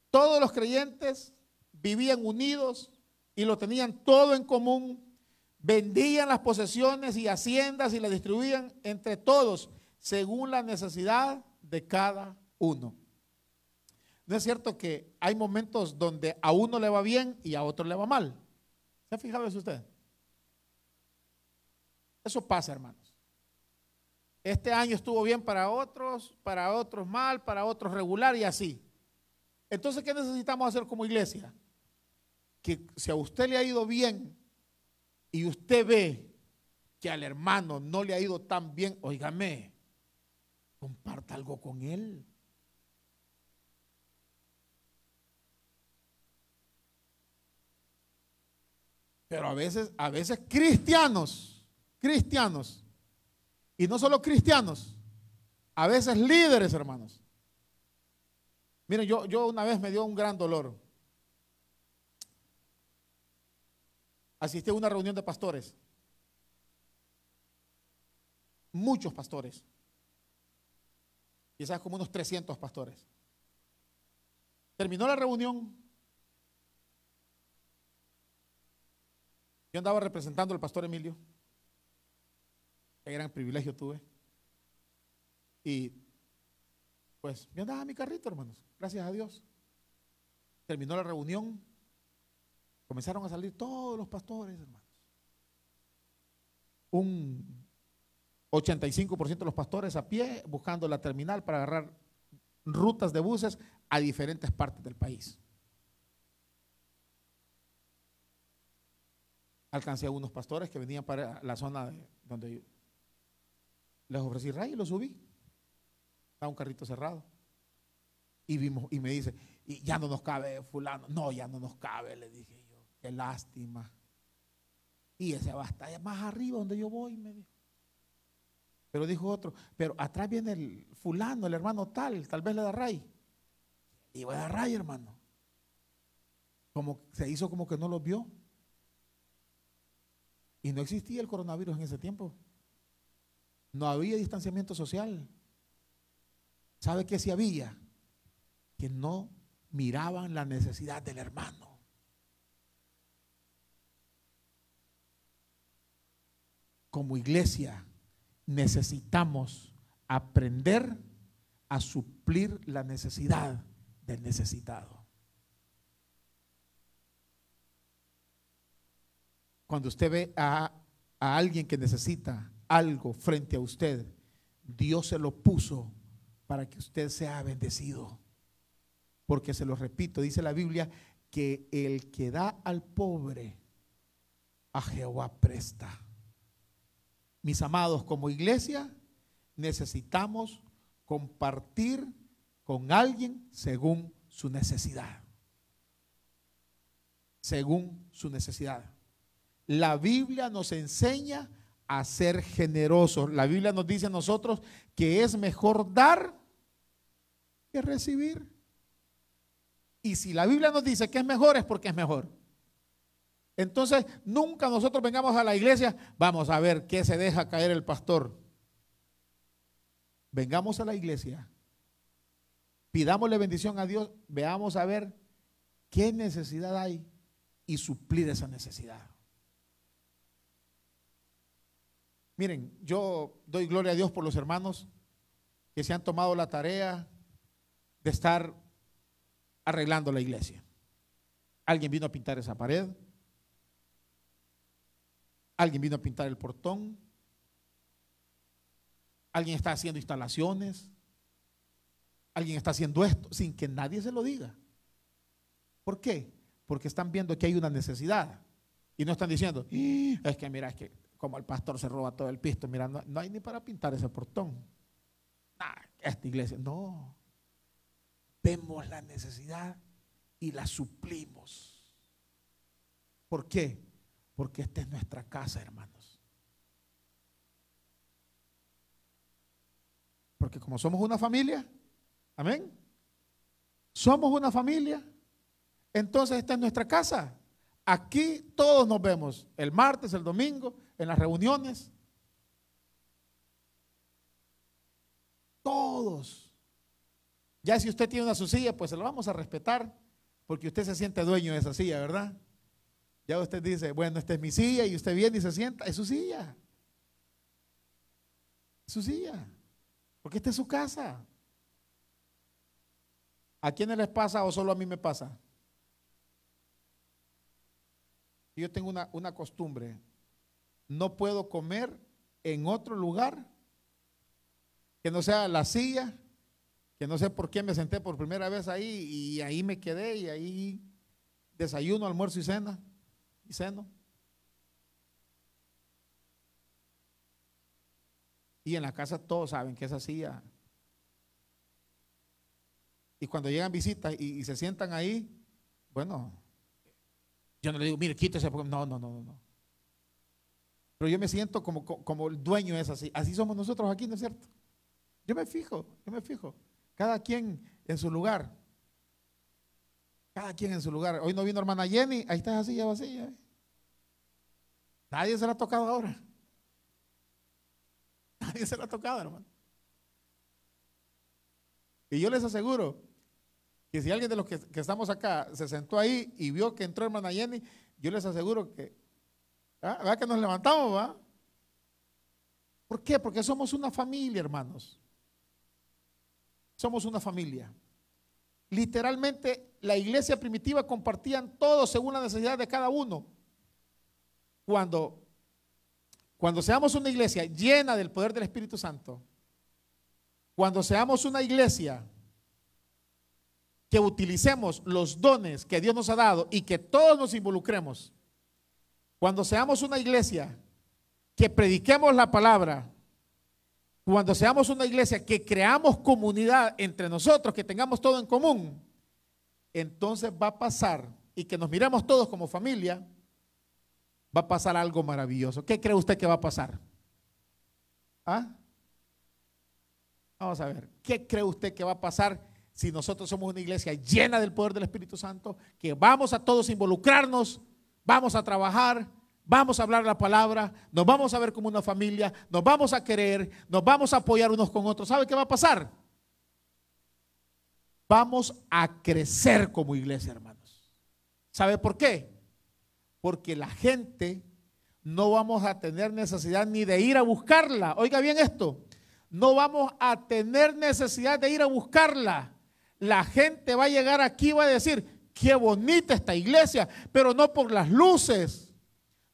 Todos los creyentes vivían unidos y lo tenían todo en común. Vendían las posesiones y haciendas y las distribuían entre todos según la necesidad de cada uno. No es cierto que hay momentos donde a uno le va bien y a otro le va mal. ¿Se ha fijado eso usted? Eso pasa, hermanos. Este año estuvo bien para otros, para otros mal, para otros regular y así. Entonces, ¿qué necesitamos hacer como iglesia? Que si a usted le ha ido bien y usted ve que al hermano no le ha ido tan bien, óigame, comparta algo con él. Pero a veces, a veces cristianos, cristianos, y no solo cristianos, a veces líderes, hermanos. Miren, yo, yo una vez me dio un gran dolor. Asistí a una reunión de pastores. Muchos pastores. Quizás como unos 300 pastores. Terminó la reunión. Yo andaba representando al pastor Emilio. Qué gran privilegio tuve. Y pues yo andaba a mi carrito, hermanos. Gracias a Dios. Terminó la reunión. Comenzaron a salir todos los pastores, hermanos. Un 85% de los pastores a pie buscando la terminal para agarrar rutas de buses a diferentes partes del país. Alcancé a unos pastores que venían para la zona donde les ofrecí ray y lo subí. a un carrito cerrado. Y vimos, y me dice, y ya no nos cabe fulano. No, ya no nos cabe, le dije yo. Qué lástima. Y ese va a estar más arriba donde yo voy, me dijo. Pero dijo otro, pero atrás viene el fulano, el hermano tal, tal vez le da ray. Y voy a dar ray, hermano. Como se hizo como que no lo vio. Y no existía el coronavirus en ese tiempo. No había distanciamiento social. ¿Sabe qué si había? Que no miraban la necesidad del hermano. Como iglesia necesitamos aprender a suplir la necesidad del necesitado. Cuando usted ve a, a alguien que necesita algo frente a usted, Dios se lo puso para que usted sea bendecido. Porque se lo repito, dice la Biblia que el que da al pobre, a Jehová presta. Mis amados, como iglesia necesitamos compartir con alguien según su necesidad. Según su necesidad. La Biblia nos enseña a ser generosos. La Biblia nos dice a nosotros que es mejor dar que recibir. Y si la Biblia nos dice que es mejor, es porque es mejor. Entonces, nunca nosotros vengamos a la iglesia, vamos a ver qué se deja caer el pastor. Vengamos a la iglesia, pidámosle bendición a Dios, veamos a ver qué necesidad hay y suplir esa necesidad. Miren, yo doy gloria a Dios por los hermanos que se han tomado la tarea de estar arreglando la iglesia. Alguien vino a pintar esa pared, Alguien vino a pintar el portón. Alguien está haciendo instalaciones. Alguien está haciendo esto sin que nadie se lo diga. ¿Por qué? Porque están viendo que hay una necesidad. Y no están diciendo, es que mira, es que como el pastor se roba todo el pisto, mira, no, hay ni para pintar ese portón. esta iglesia, no. Vemos la necesidad y la suplimos. ¿Por qué? Porque esta es nuestra casa, hermanos. Porque como somos una familia, amén. Somos una familia. Entonces esta es nuestra casa. Aquí todos nos vemos el martes, el domingo, en las reuniones. Todos. Ya si usted tiene una su silla, pues se lo vamos a respetar, porque usted se siente dueño de esa silla, ¿verdad? Ya usted dice, bueno, esta es mi silla y usted viene y se sienta, es su silla. Es su silla. Porque esta es su casa. ¿A quiénes les pasa o solo a mí me pasa? Yo tengo una, una costumbre. No puedo comer en otro lugar que no sea la silla, que no sé por qué me senté por primera vez ahí y ahí me quedé y ahí desayuno, almuerzo y cena y seno. Y en la casa todos saben que es así. Y cuando llegan visitas y, se sientan ahí, bueno, yo no le digo, mire, quítese, porque no, no, no, no. Pero yo me siento como, como el dueño es así. Así somos nosotros aquí, ¿no es cierto? Yo me fijo, yo me fijo. Cada quien en su lugar. Cada quien en su lugar. Hoy no vino hermana Jenny, ahí está así, ya vacía. Nadie se la ha tocado ahora. Nadie se la ha tocado, hermano. Y yo les aseguro que si alguien de los que, estamos acá se sentó ahí y vio que entró hermana Jenny, yo les aseguro que, ¿verdad que nos levantamos, va? ¿Por qué? Porque somos una familia, hermanos. Somos una familia. Literalmente, la iglesia primitiva compartían todo según la necesidad de cada uno. Cuando Cuando seamos una iglesia llena del poder del Espíritu Santo, cuando seamos una iglesia que utilicemos los dones que Dios nos ha dado y que todos nos involucremos, cuando seamos una iglesia que prediquemos la palabra, cuando seamos una iglesia que creamos comunidad entre nosotros, que tengamos todo en común, entonces va a pasar y que nos miremos todos como familia, va a pasar algo maravilloso. ¿Qué cree usted que va a pasar? ¿Ah? Vamos a ver, ¿qué cree usted que va a pasar si nosotros somos una iglesia llena del poder del Espíritu Santo? Que vamos a todos involucrarnos, vamos a trabajar, vamos a hablar la palabra, nos vamos a ver como una familia, nos vamos a querer, nos vamos a apoyar unos con otros. ¿Sabe qué va a pasar? Vamos a crecer como iglesia, hermanos. ¿Sabe por qué? Porque la gente no vamos a tener necesidad ni de ir a buscarla. Oiga bien esto, no vamos a tener necesidad de ir a buscarla. La gente va a llegar aquí y va a decir, qué bonita esta iglesia, pero no por las luces,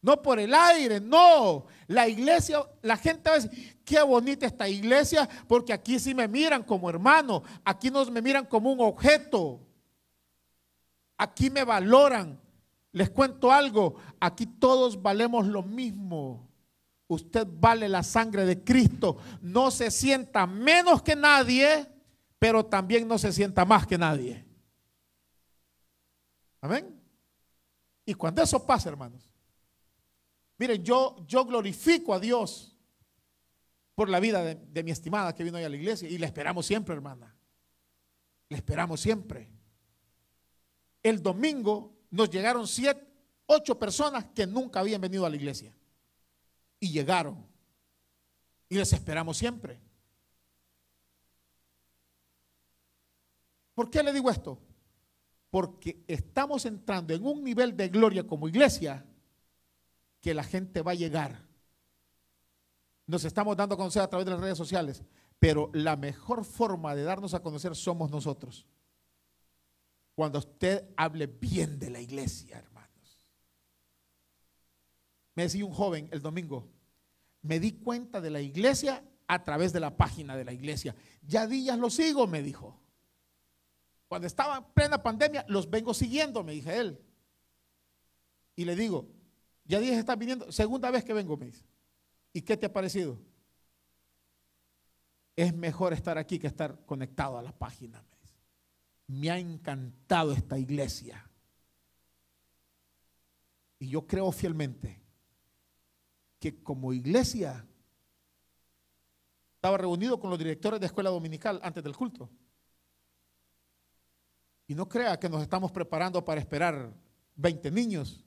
no por el aire, no. La iglesia, la gente a decir, qué bonita esta iglesia, porque aquí sí me miran como hermano, aquí no me miran como un objeto, aquí me valoran. Les cuento algo, aquí todos valemos lo mismo. Usted vale la sangre de Cristo. No se sienta menos que nadie, pero también no se sienta más que nadie. Amén. Y cuando eso pasa, hermanos, miren, yo, yo glorifico a Dios por la vida de, de mi estimada que vino hoy a la iglesia y la esperamos siempre, hermana. La esperamos siempre. El domingo nos llegaron siete, ocho personas que nunca habían venido a la iglesia y llegaron. Y les esperamos siempre. ¿Por qué le digo esto? Porque estamos entrando en un nivel de gloria como iglesia que la gente va a llegar. Nos estamos dando a conocer a través de las redes sociales, pero la mejor forma de darnos a conocer somos nosotros. Cuando usted hable bien de la iglesia, hermanos. Me decía un joven el domingo, me di cuenta de la iglesia a través de la página de la iglesia. Ya días lo sigo, me dijo. Cuando estaba en plena pandemia, los vengo siguiendo, me dije él. Y le digo, ya días estás viniendo, segunda vez que vengo, me dice. ¿Y qué te ha parecido? Es mejor estar aquí que estar conectado a la página, me dice. Me ha encantado esta iglesia. Y yo creo fielmente que como iglesia estaba reunido con los directores de escuela dominical antes del culto. Y no crea que nos estamos preparando para esperar 20 niños.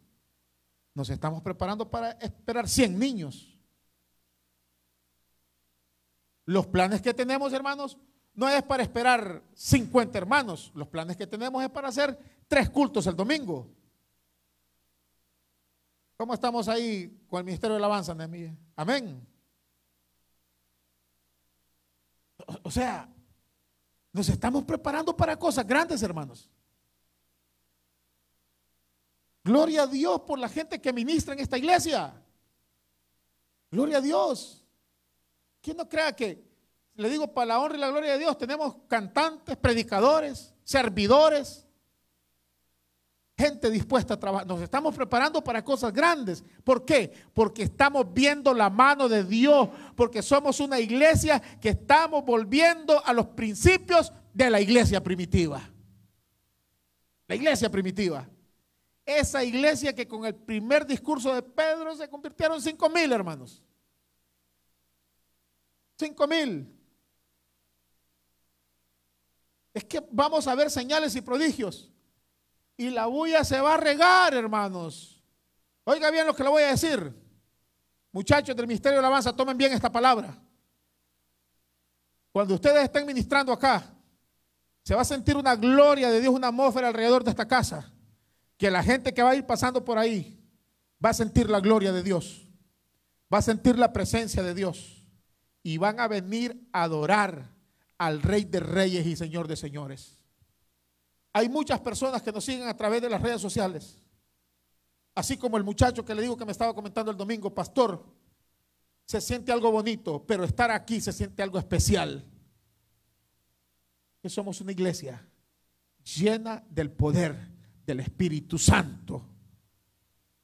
Nos estamos preparando para esperar 100 niños. Los planes que tenemos, hermanos, no es para esperar 50 hermanos. Los planes que tenemos es para hacer tres cultos el domingo. ¿Cómo estamos ahí con el Ministerio de Alabanza, Nehemiah? Amén. O sea, nos estamos preparando para cosas grandes, hermanos. Gloria a Dios por la gente que ministra en esta iglesia. Gloria a Dios. ¿Quién no crea que, le digo, para la honra y la gloria de Dios, tenemos cantantes, predicadores, servidores, gente dispuesta a trabajar. Nos estamos preparando para cosas grandes. ¿Por qué? Porque estamos viendo la mano de Dios, porque somos una iglesia que estamos volviendo a los principios de la iglesia primitiva. La iglesia primitiva. Esa iglesia que con el primer discurso de Pedro se convirtieron cinco mil hermanos. Cinco mil. Es que vamos a ver señales y prodigios y la bulla se va a regar, hermanos. Oiga bien lo que le voy a decir. Muchachos del Ministerio de Alabanza, tomen bien esta palabra. Cuando ustedes estén ministrando acá, se va a sentir una gloria de Dios, una atmósfera alrededor de esta casa. Que la gente que va a ir pasando por ahí va a sentir la gloria de Dios. Va a sentir la presencia de Dios. Y van a venir a adorar al Rey de Reyes y Señor de Señores. Hay muchas personas que nos siguen a través de las redes sociales. Así como el muchacho que le digo que me estaba comentando el domingo, pastor, se siente algo bonito, pero estar aquí se siente algo especial. Que somos una iglesia llena del poder del Espíritu Santo,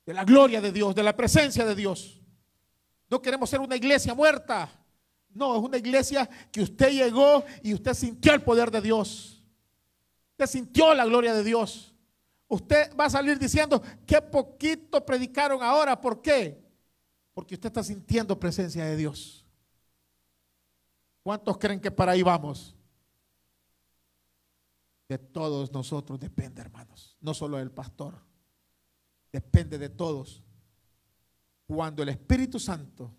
de la gloria de Dios, de la presencia de Dios. No queremos ser una iglesia muerta. No, es una iglesia que usted llegó y usted sintió el poder de Dios. Usted sintió la gloria de Dios. Usted va a salir diciendo, qué poquito predicaron ahora. ¿Por qué? Porque usted está sintiendo presencia de Dios. ¿Cuántos creen que para ahí vamos? De todos nosotros depende, hermanos. No solo del pastor. Depende de todos. Cuando el Espíritu Santo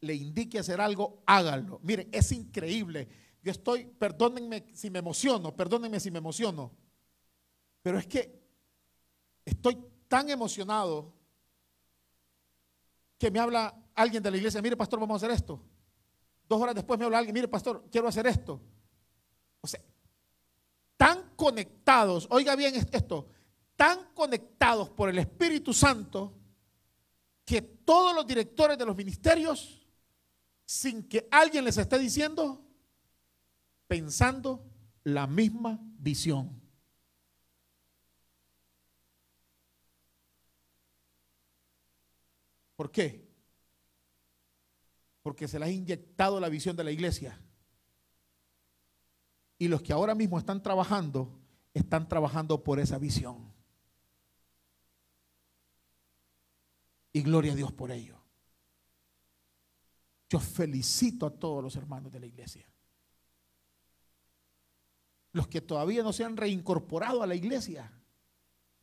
le indique hacer algo, hágalo. Miren, es increíble. Estoy, perdónenme si me emociono, perdónenme si me emociono. Pero es que estoy tan emocionado que me habla alguien de la iglesia, mire pastor, vamos a hacer esto. Dos horas después me habla alguien, mire pastor, quiero hacer esto. O sea, tan conectados, oiga bien esto, tan conectados por el Espíritu Santo que todos los directores de los ministerios, sin que alguien les esté diciendo, pensando la misma visión. ¿Por qué? Porque se les ha inyectado la visión de la iglesia. Y los que ahora mismo están trabajando, están trabajando por esa visión. Y gloria a Dios por ello. Yo felicito a todos los hermanos de la iglesia. Los que todavía no se han reincorporado a la iglesia,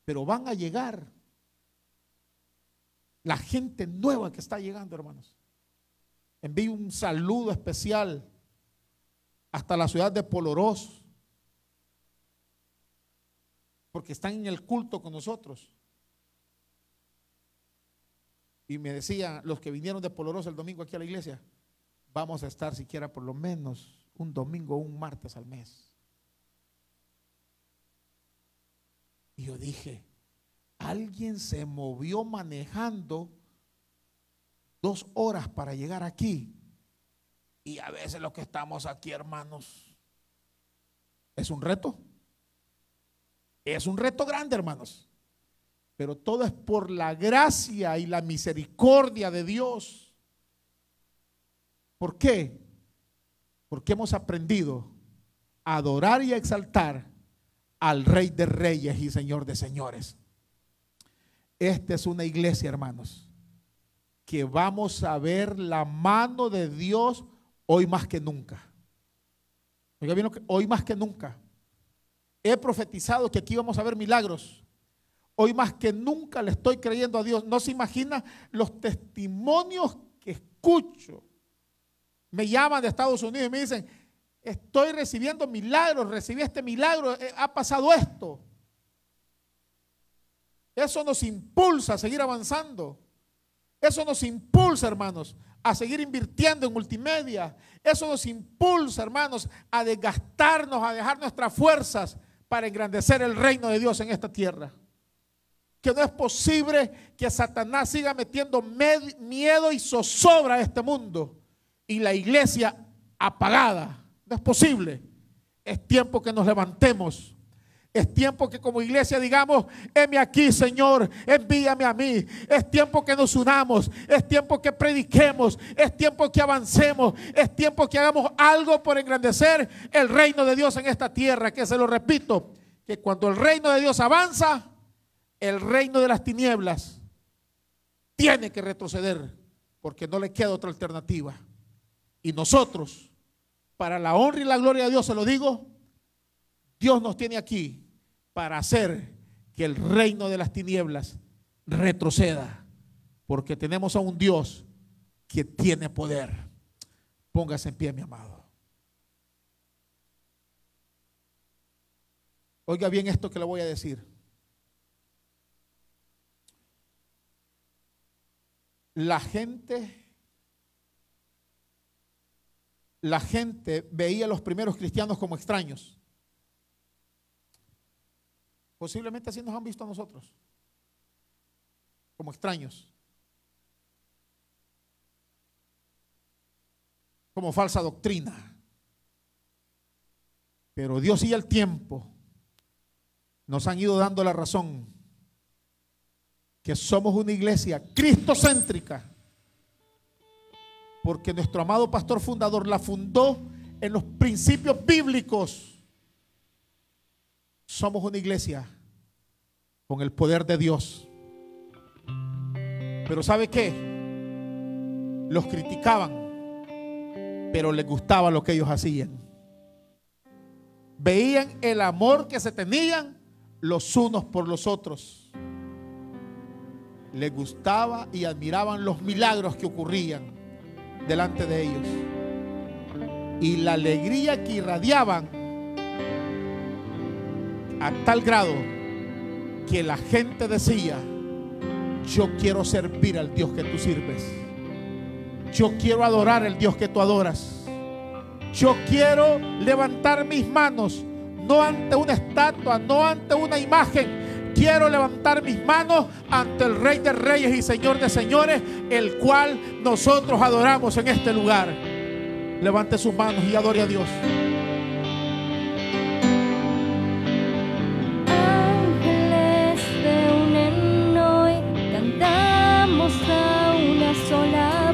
pero van a llegar la gente nueva que está llegando, hermanos. Envío un saludo especial hasta la ciudad de Polorós, porque están en el culto con nosotros. Y me decían los que vinieron de Polorós el domingo aquí a la iglesia, vamos a estar siquiera por lo menos un domingo o un martes al mes. Y yo dije, alguien se movió manejando dos horas para llegar aquí. Y a veces los que estamos aquí, hermanos, es un reto. Es un reto grande, hermanos. Pero todo es por la gracia y la misericordia de Dios. ¿Por qué? Porque hemos aprendido a adorar y a exaltar al Rey de Reyes y Señor de Señores. Esta es una iglesia, hermanos, que vamos a ver la mano de Dios hoy más que nunca. Oiga hoy más que nunca. He profetizado que aquí vamos a ver milagros. Hoy más que nunca le estoy creyendo a Dios. No se imagina los testimonios que escucho. Me llaman de Estados Unidos y me dicen, estoy recibiendo milagros, recibí este milagro, eh, ha pasado esto. Eso nos impulsa a seguir avanzando. Eso nos impulsa, hermanos, a seguir invirtiendo en multimedia. Eso nos impulsa, hermanos, a desgastarnos, a dejar nuestras fuerzas para engrandecer el reino de Dios en esta tierra. Que no es posible que Satanás siga metiendo miedo y zozobra a este mundo y la iglesia apagada. No es posible. Es tiempo que nos levantemos es tiempo que como iglesia digamos, heme aquí Señor, envíame a mí. Es tiempo que nos unamos, es tiempo que prediquemos, es tiempo que avancemos, es tiempo que hagamos algo por engrandecer el reino de Dios en esta tierra. Que se lo repito, que cuando el reino de Dios avanza, el reino de las tinieblas tiene que retroceder porque no le queda otra alternativa. Y nosotros, para la honra y la gloria de Dios, se lo digo, Dios nos tiene aquí para hacer que el reino de las tinieblas retroceda, porque tenemos a un Dios que tiene poder. Póngase en pie, mi amado. Oiga bien esto que le voy a decir. La gente, la gente veía a los primeros cristianos como extraños. Posiblemente así nos han visto a nosotros, como extraños. como falsa doctrina. Pero Dios y el tiempo nos han ido dando la razón que somos una iglesia cristocéntrica, porque nuestro amado pastor fundador la fundó en los principios bíblicos. Somos una iglesia con el poder de Dios. Pero ¿sabe qué? Los criticaban, pero les gustaba lo que ellos hacían. Veían el amor que se tenían los unos por los otros. Les gustaba y admiraban los milagros que ocurrían delante de ellos. Y la alegría que irradiaban a tal grado que la gente decía, yo quiero servir al Dios que tú sirves. Yo quiero adorar al Dios que tú adoras. Yo quiero levantar mis manos, no ante una estatua, no ante una imagen quiero levantar mis manos ante el Rey de Reyes y Señor de Señores, el cual nosotros adoramos en este lugar. Levante sus manos y adore a Dios. Ángeles se unen hoy, cantamos a una sola.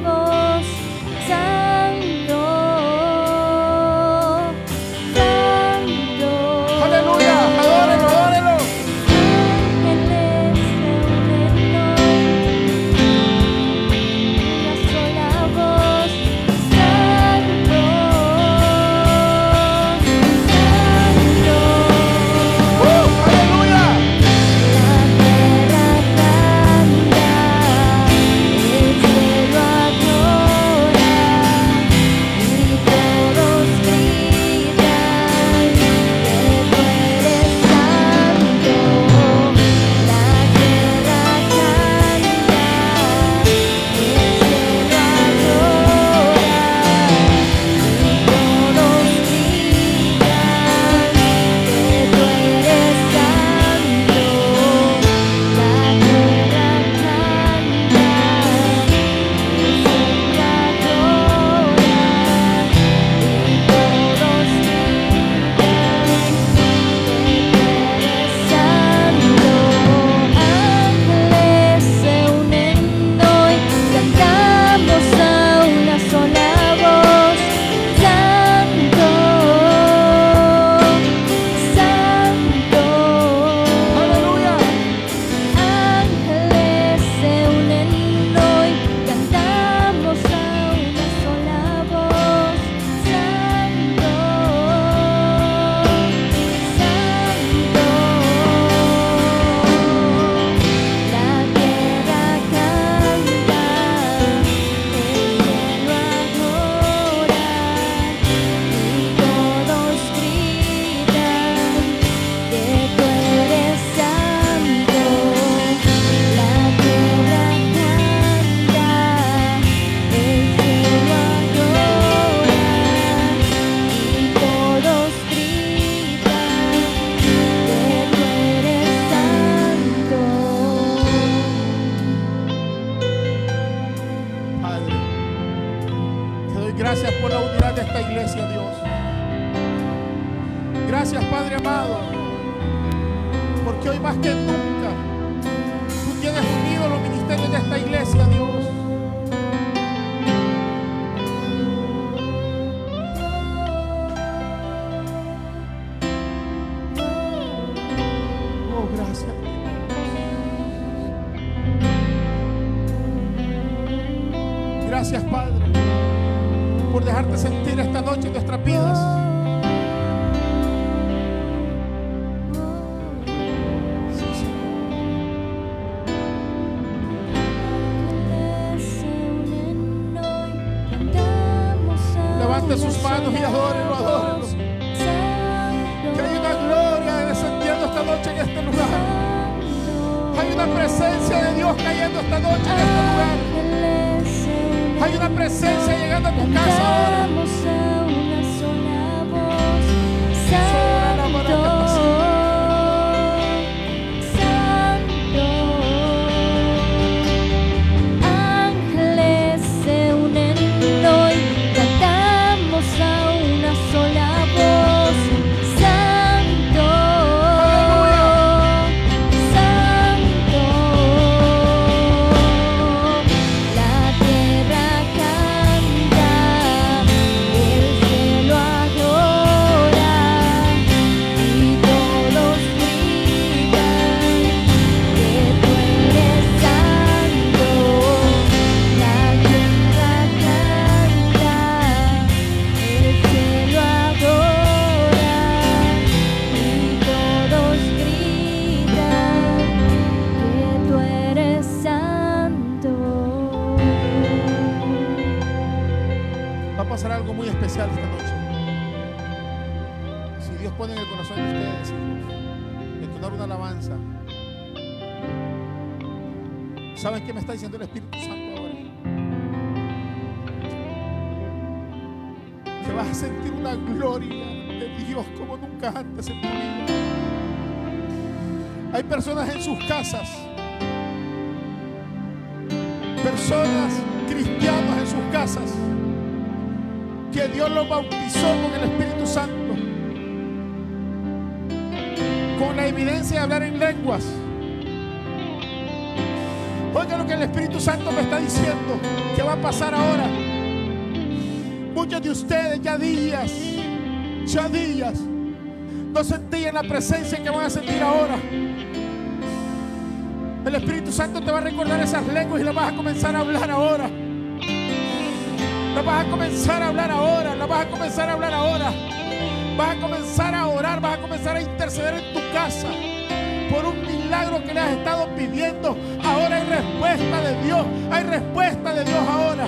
levante sus manos y adórenlo, adórenlo. Que hay una gloria descendiendo esta noche en este lugar. Hay una presencia de Dios cayendo esta noche en este lugar. Hay una presencia llegando a tu casa ahora. Diciendo el Espíritu Santo ahora? Que vas a sentir una gloria de Dios como nunca antes en tu vida. Hay personas en sus casas, personas cristianos en sus casas, que Dios los bautizó con el Espíritu Santo con la evidencia de hablar en lenguas. El Espíritu Santo me está diciendo que va a pasar ahora. Muchos de ustedes ya días, ya días, no sentían la presencia que van a sentir ahora. El Espíritu Santo te va a recordar esas lenguas y las vas a comenzar a hablar ahora. Las vas a comenzar a hablar ahora, las vas a comenzar a hablar ahora. Vas a comenzar a orar, vas a comenzar a interceder en tu casa por un milagro que le has estado pidiendo. Ahora hay respuesta de Dios, hay respuesta de Dios ahora.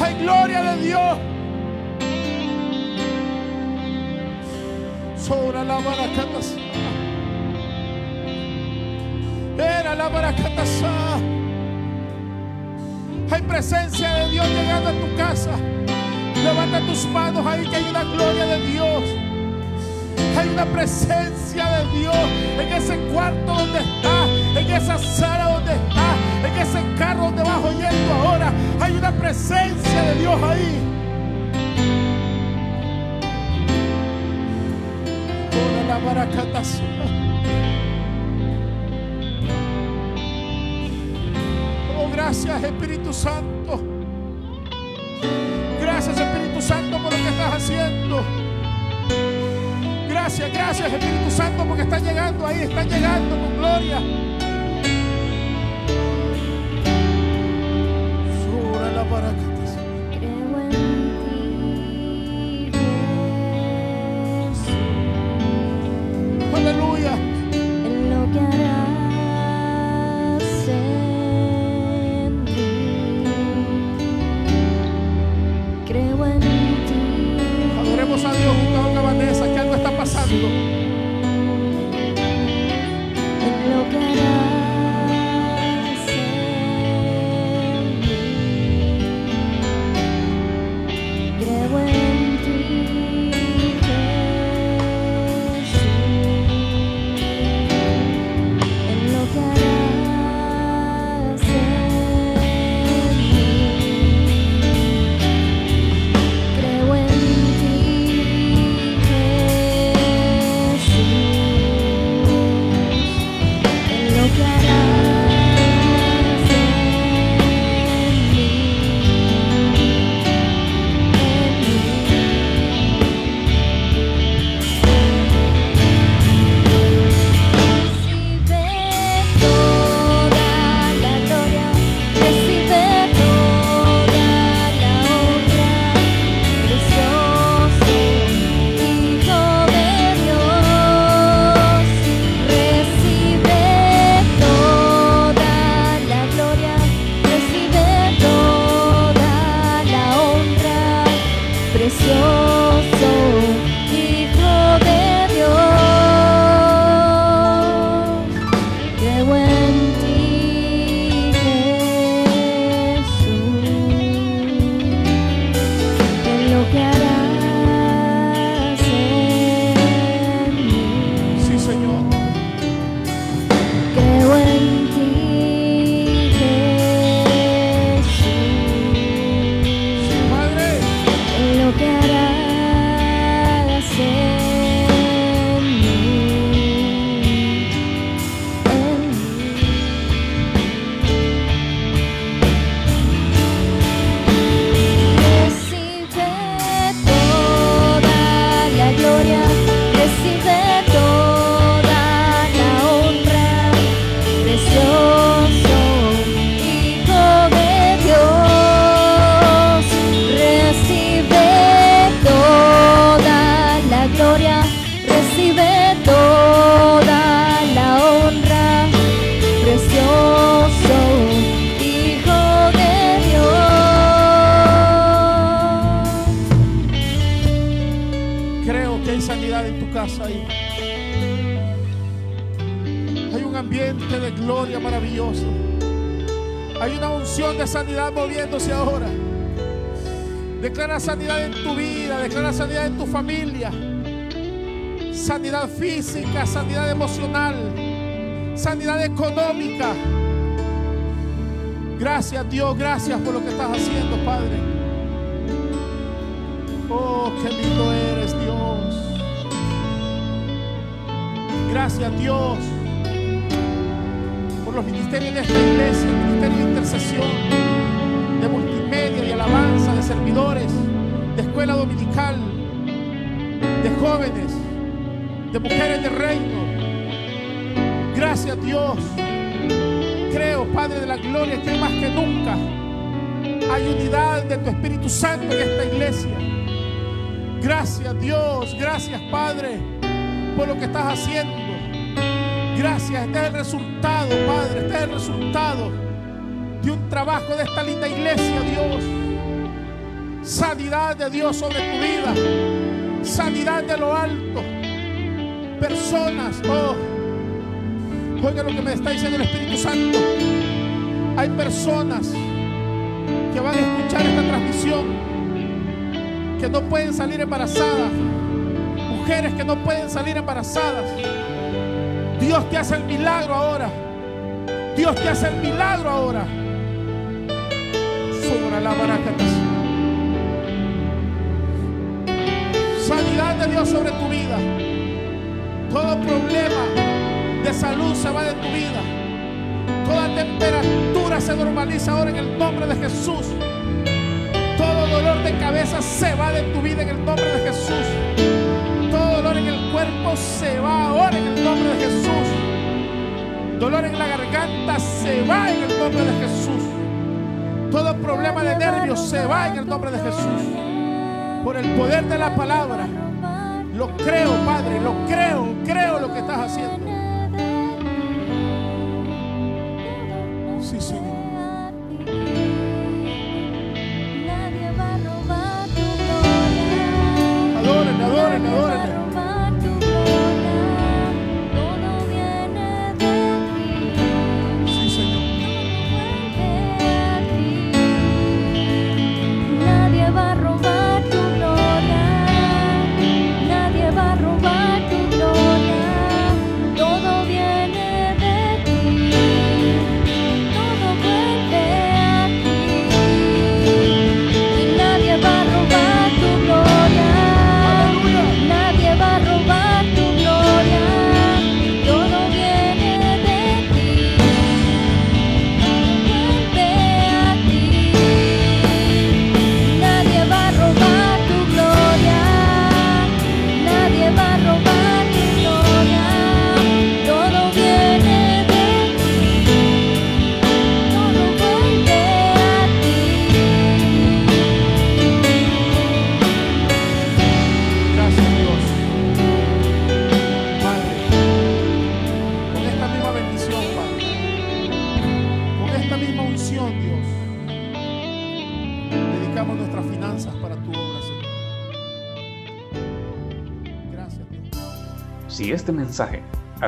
Hay gloria de Dios. Sobre la baracata. Era la baracata. Hay presencia de Dios llegando a tu casa. Levanta tus manos ahí que hay una gloria de Dios. Hay una presencia de Dios en ese cuarto donde está, en esa sala donde está, en ese carro donde vas oyendo ahora. Hay una presencia de Dios ahí. Toda la Oh, gracias Espíritu Santo. Gracias Espíritu Santo por lo que estás haciendo. Gracias, gracias Espíritu Santo porque está llegando ahí, está llegando con gloria. Declara sanidad en tu familia. Sanidad física, sanidad emocional, sanidad económica. Gracias Dios, gracias por lo que estás haciendo, Padre. Oh, qué lindo eres, Dios. Gracias Dios por los ministerios de esta iglesia, el ministerio de intercesión, de multimedia y alabanza, de servidores, de escuela dominical, de jóvenes, de mujeres de reino. Gracias Dios. Creo, Padre de la Gloria, que más que nunca hay unidad de tu Espíritu Santo en esta iglesia. Gracias Dios, gracias Padre por lo que estás haciendo. Gracias, este es el resultado, Padre, este es el resultado de un trabajo de esta linda iglesia, Dios. Sanidad de Dios sobre tu vida, sanidad de lo alto. Personas, oh, oiga lo que me está diciendo el Espíritu Santo. Hay personas que van a escuchar esta transmisión que no pueden salir embarazadas, mujeres que no pueden salir embarazadas. Dios te hace el milagro ahora. Dios te hace el milagro ahora. Sobre la De Dios sobre tu vida. Todo problema de salud se va de tu vida. Toda temperatura se normaliza ahora en el nombre de Jesús. Todo dolor de cabeza se va de tu vida en el nombre de Jesús. Todo dolor en el cuerpo se va ahora en el nombre de Jesús. Dolor en la garganta se va en el nombre de Jesús. Todo problema de nervios se va en el nombre de Jesús. Por el poder de la palabra. Lo creo, Padre, lo creo, creo lo que estás haciendo.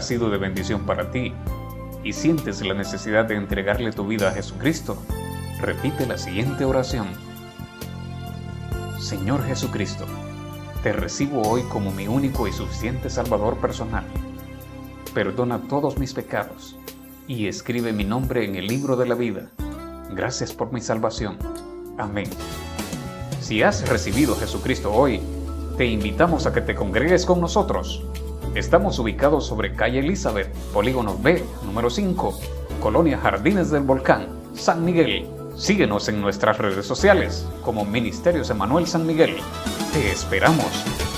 Sido de bendición para ti y sientes la necesidad de entregarle tu vida a Jesucristo, repite la siguiente oración. Señor Jesucristo, te recibo hoy como mi único y suficiente Salvador personal. Perdona todos mis pecados y escribe mi nombre en el libro de la vida. Gracias por mi salvación. Amén. Si has recibido a Jesucristo hoy, te invitamos a que te congregues con nosotros. Estamos ubicados sobre calle Elizabeth, Polígono B, número 5, Colonia Jardines del Volcán, San Miguel. Síguenos en nuestras redes sociales como Ministerios Emanuel San Miguel. Te esperamos.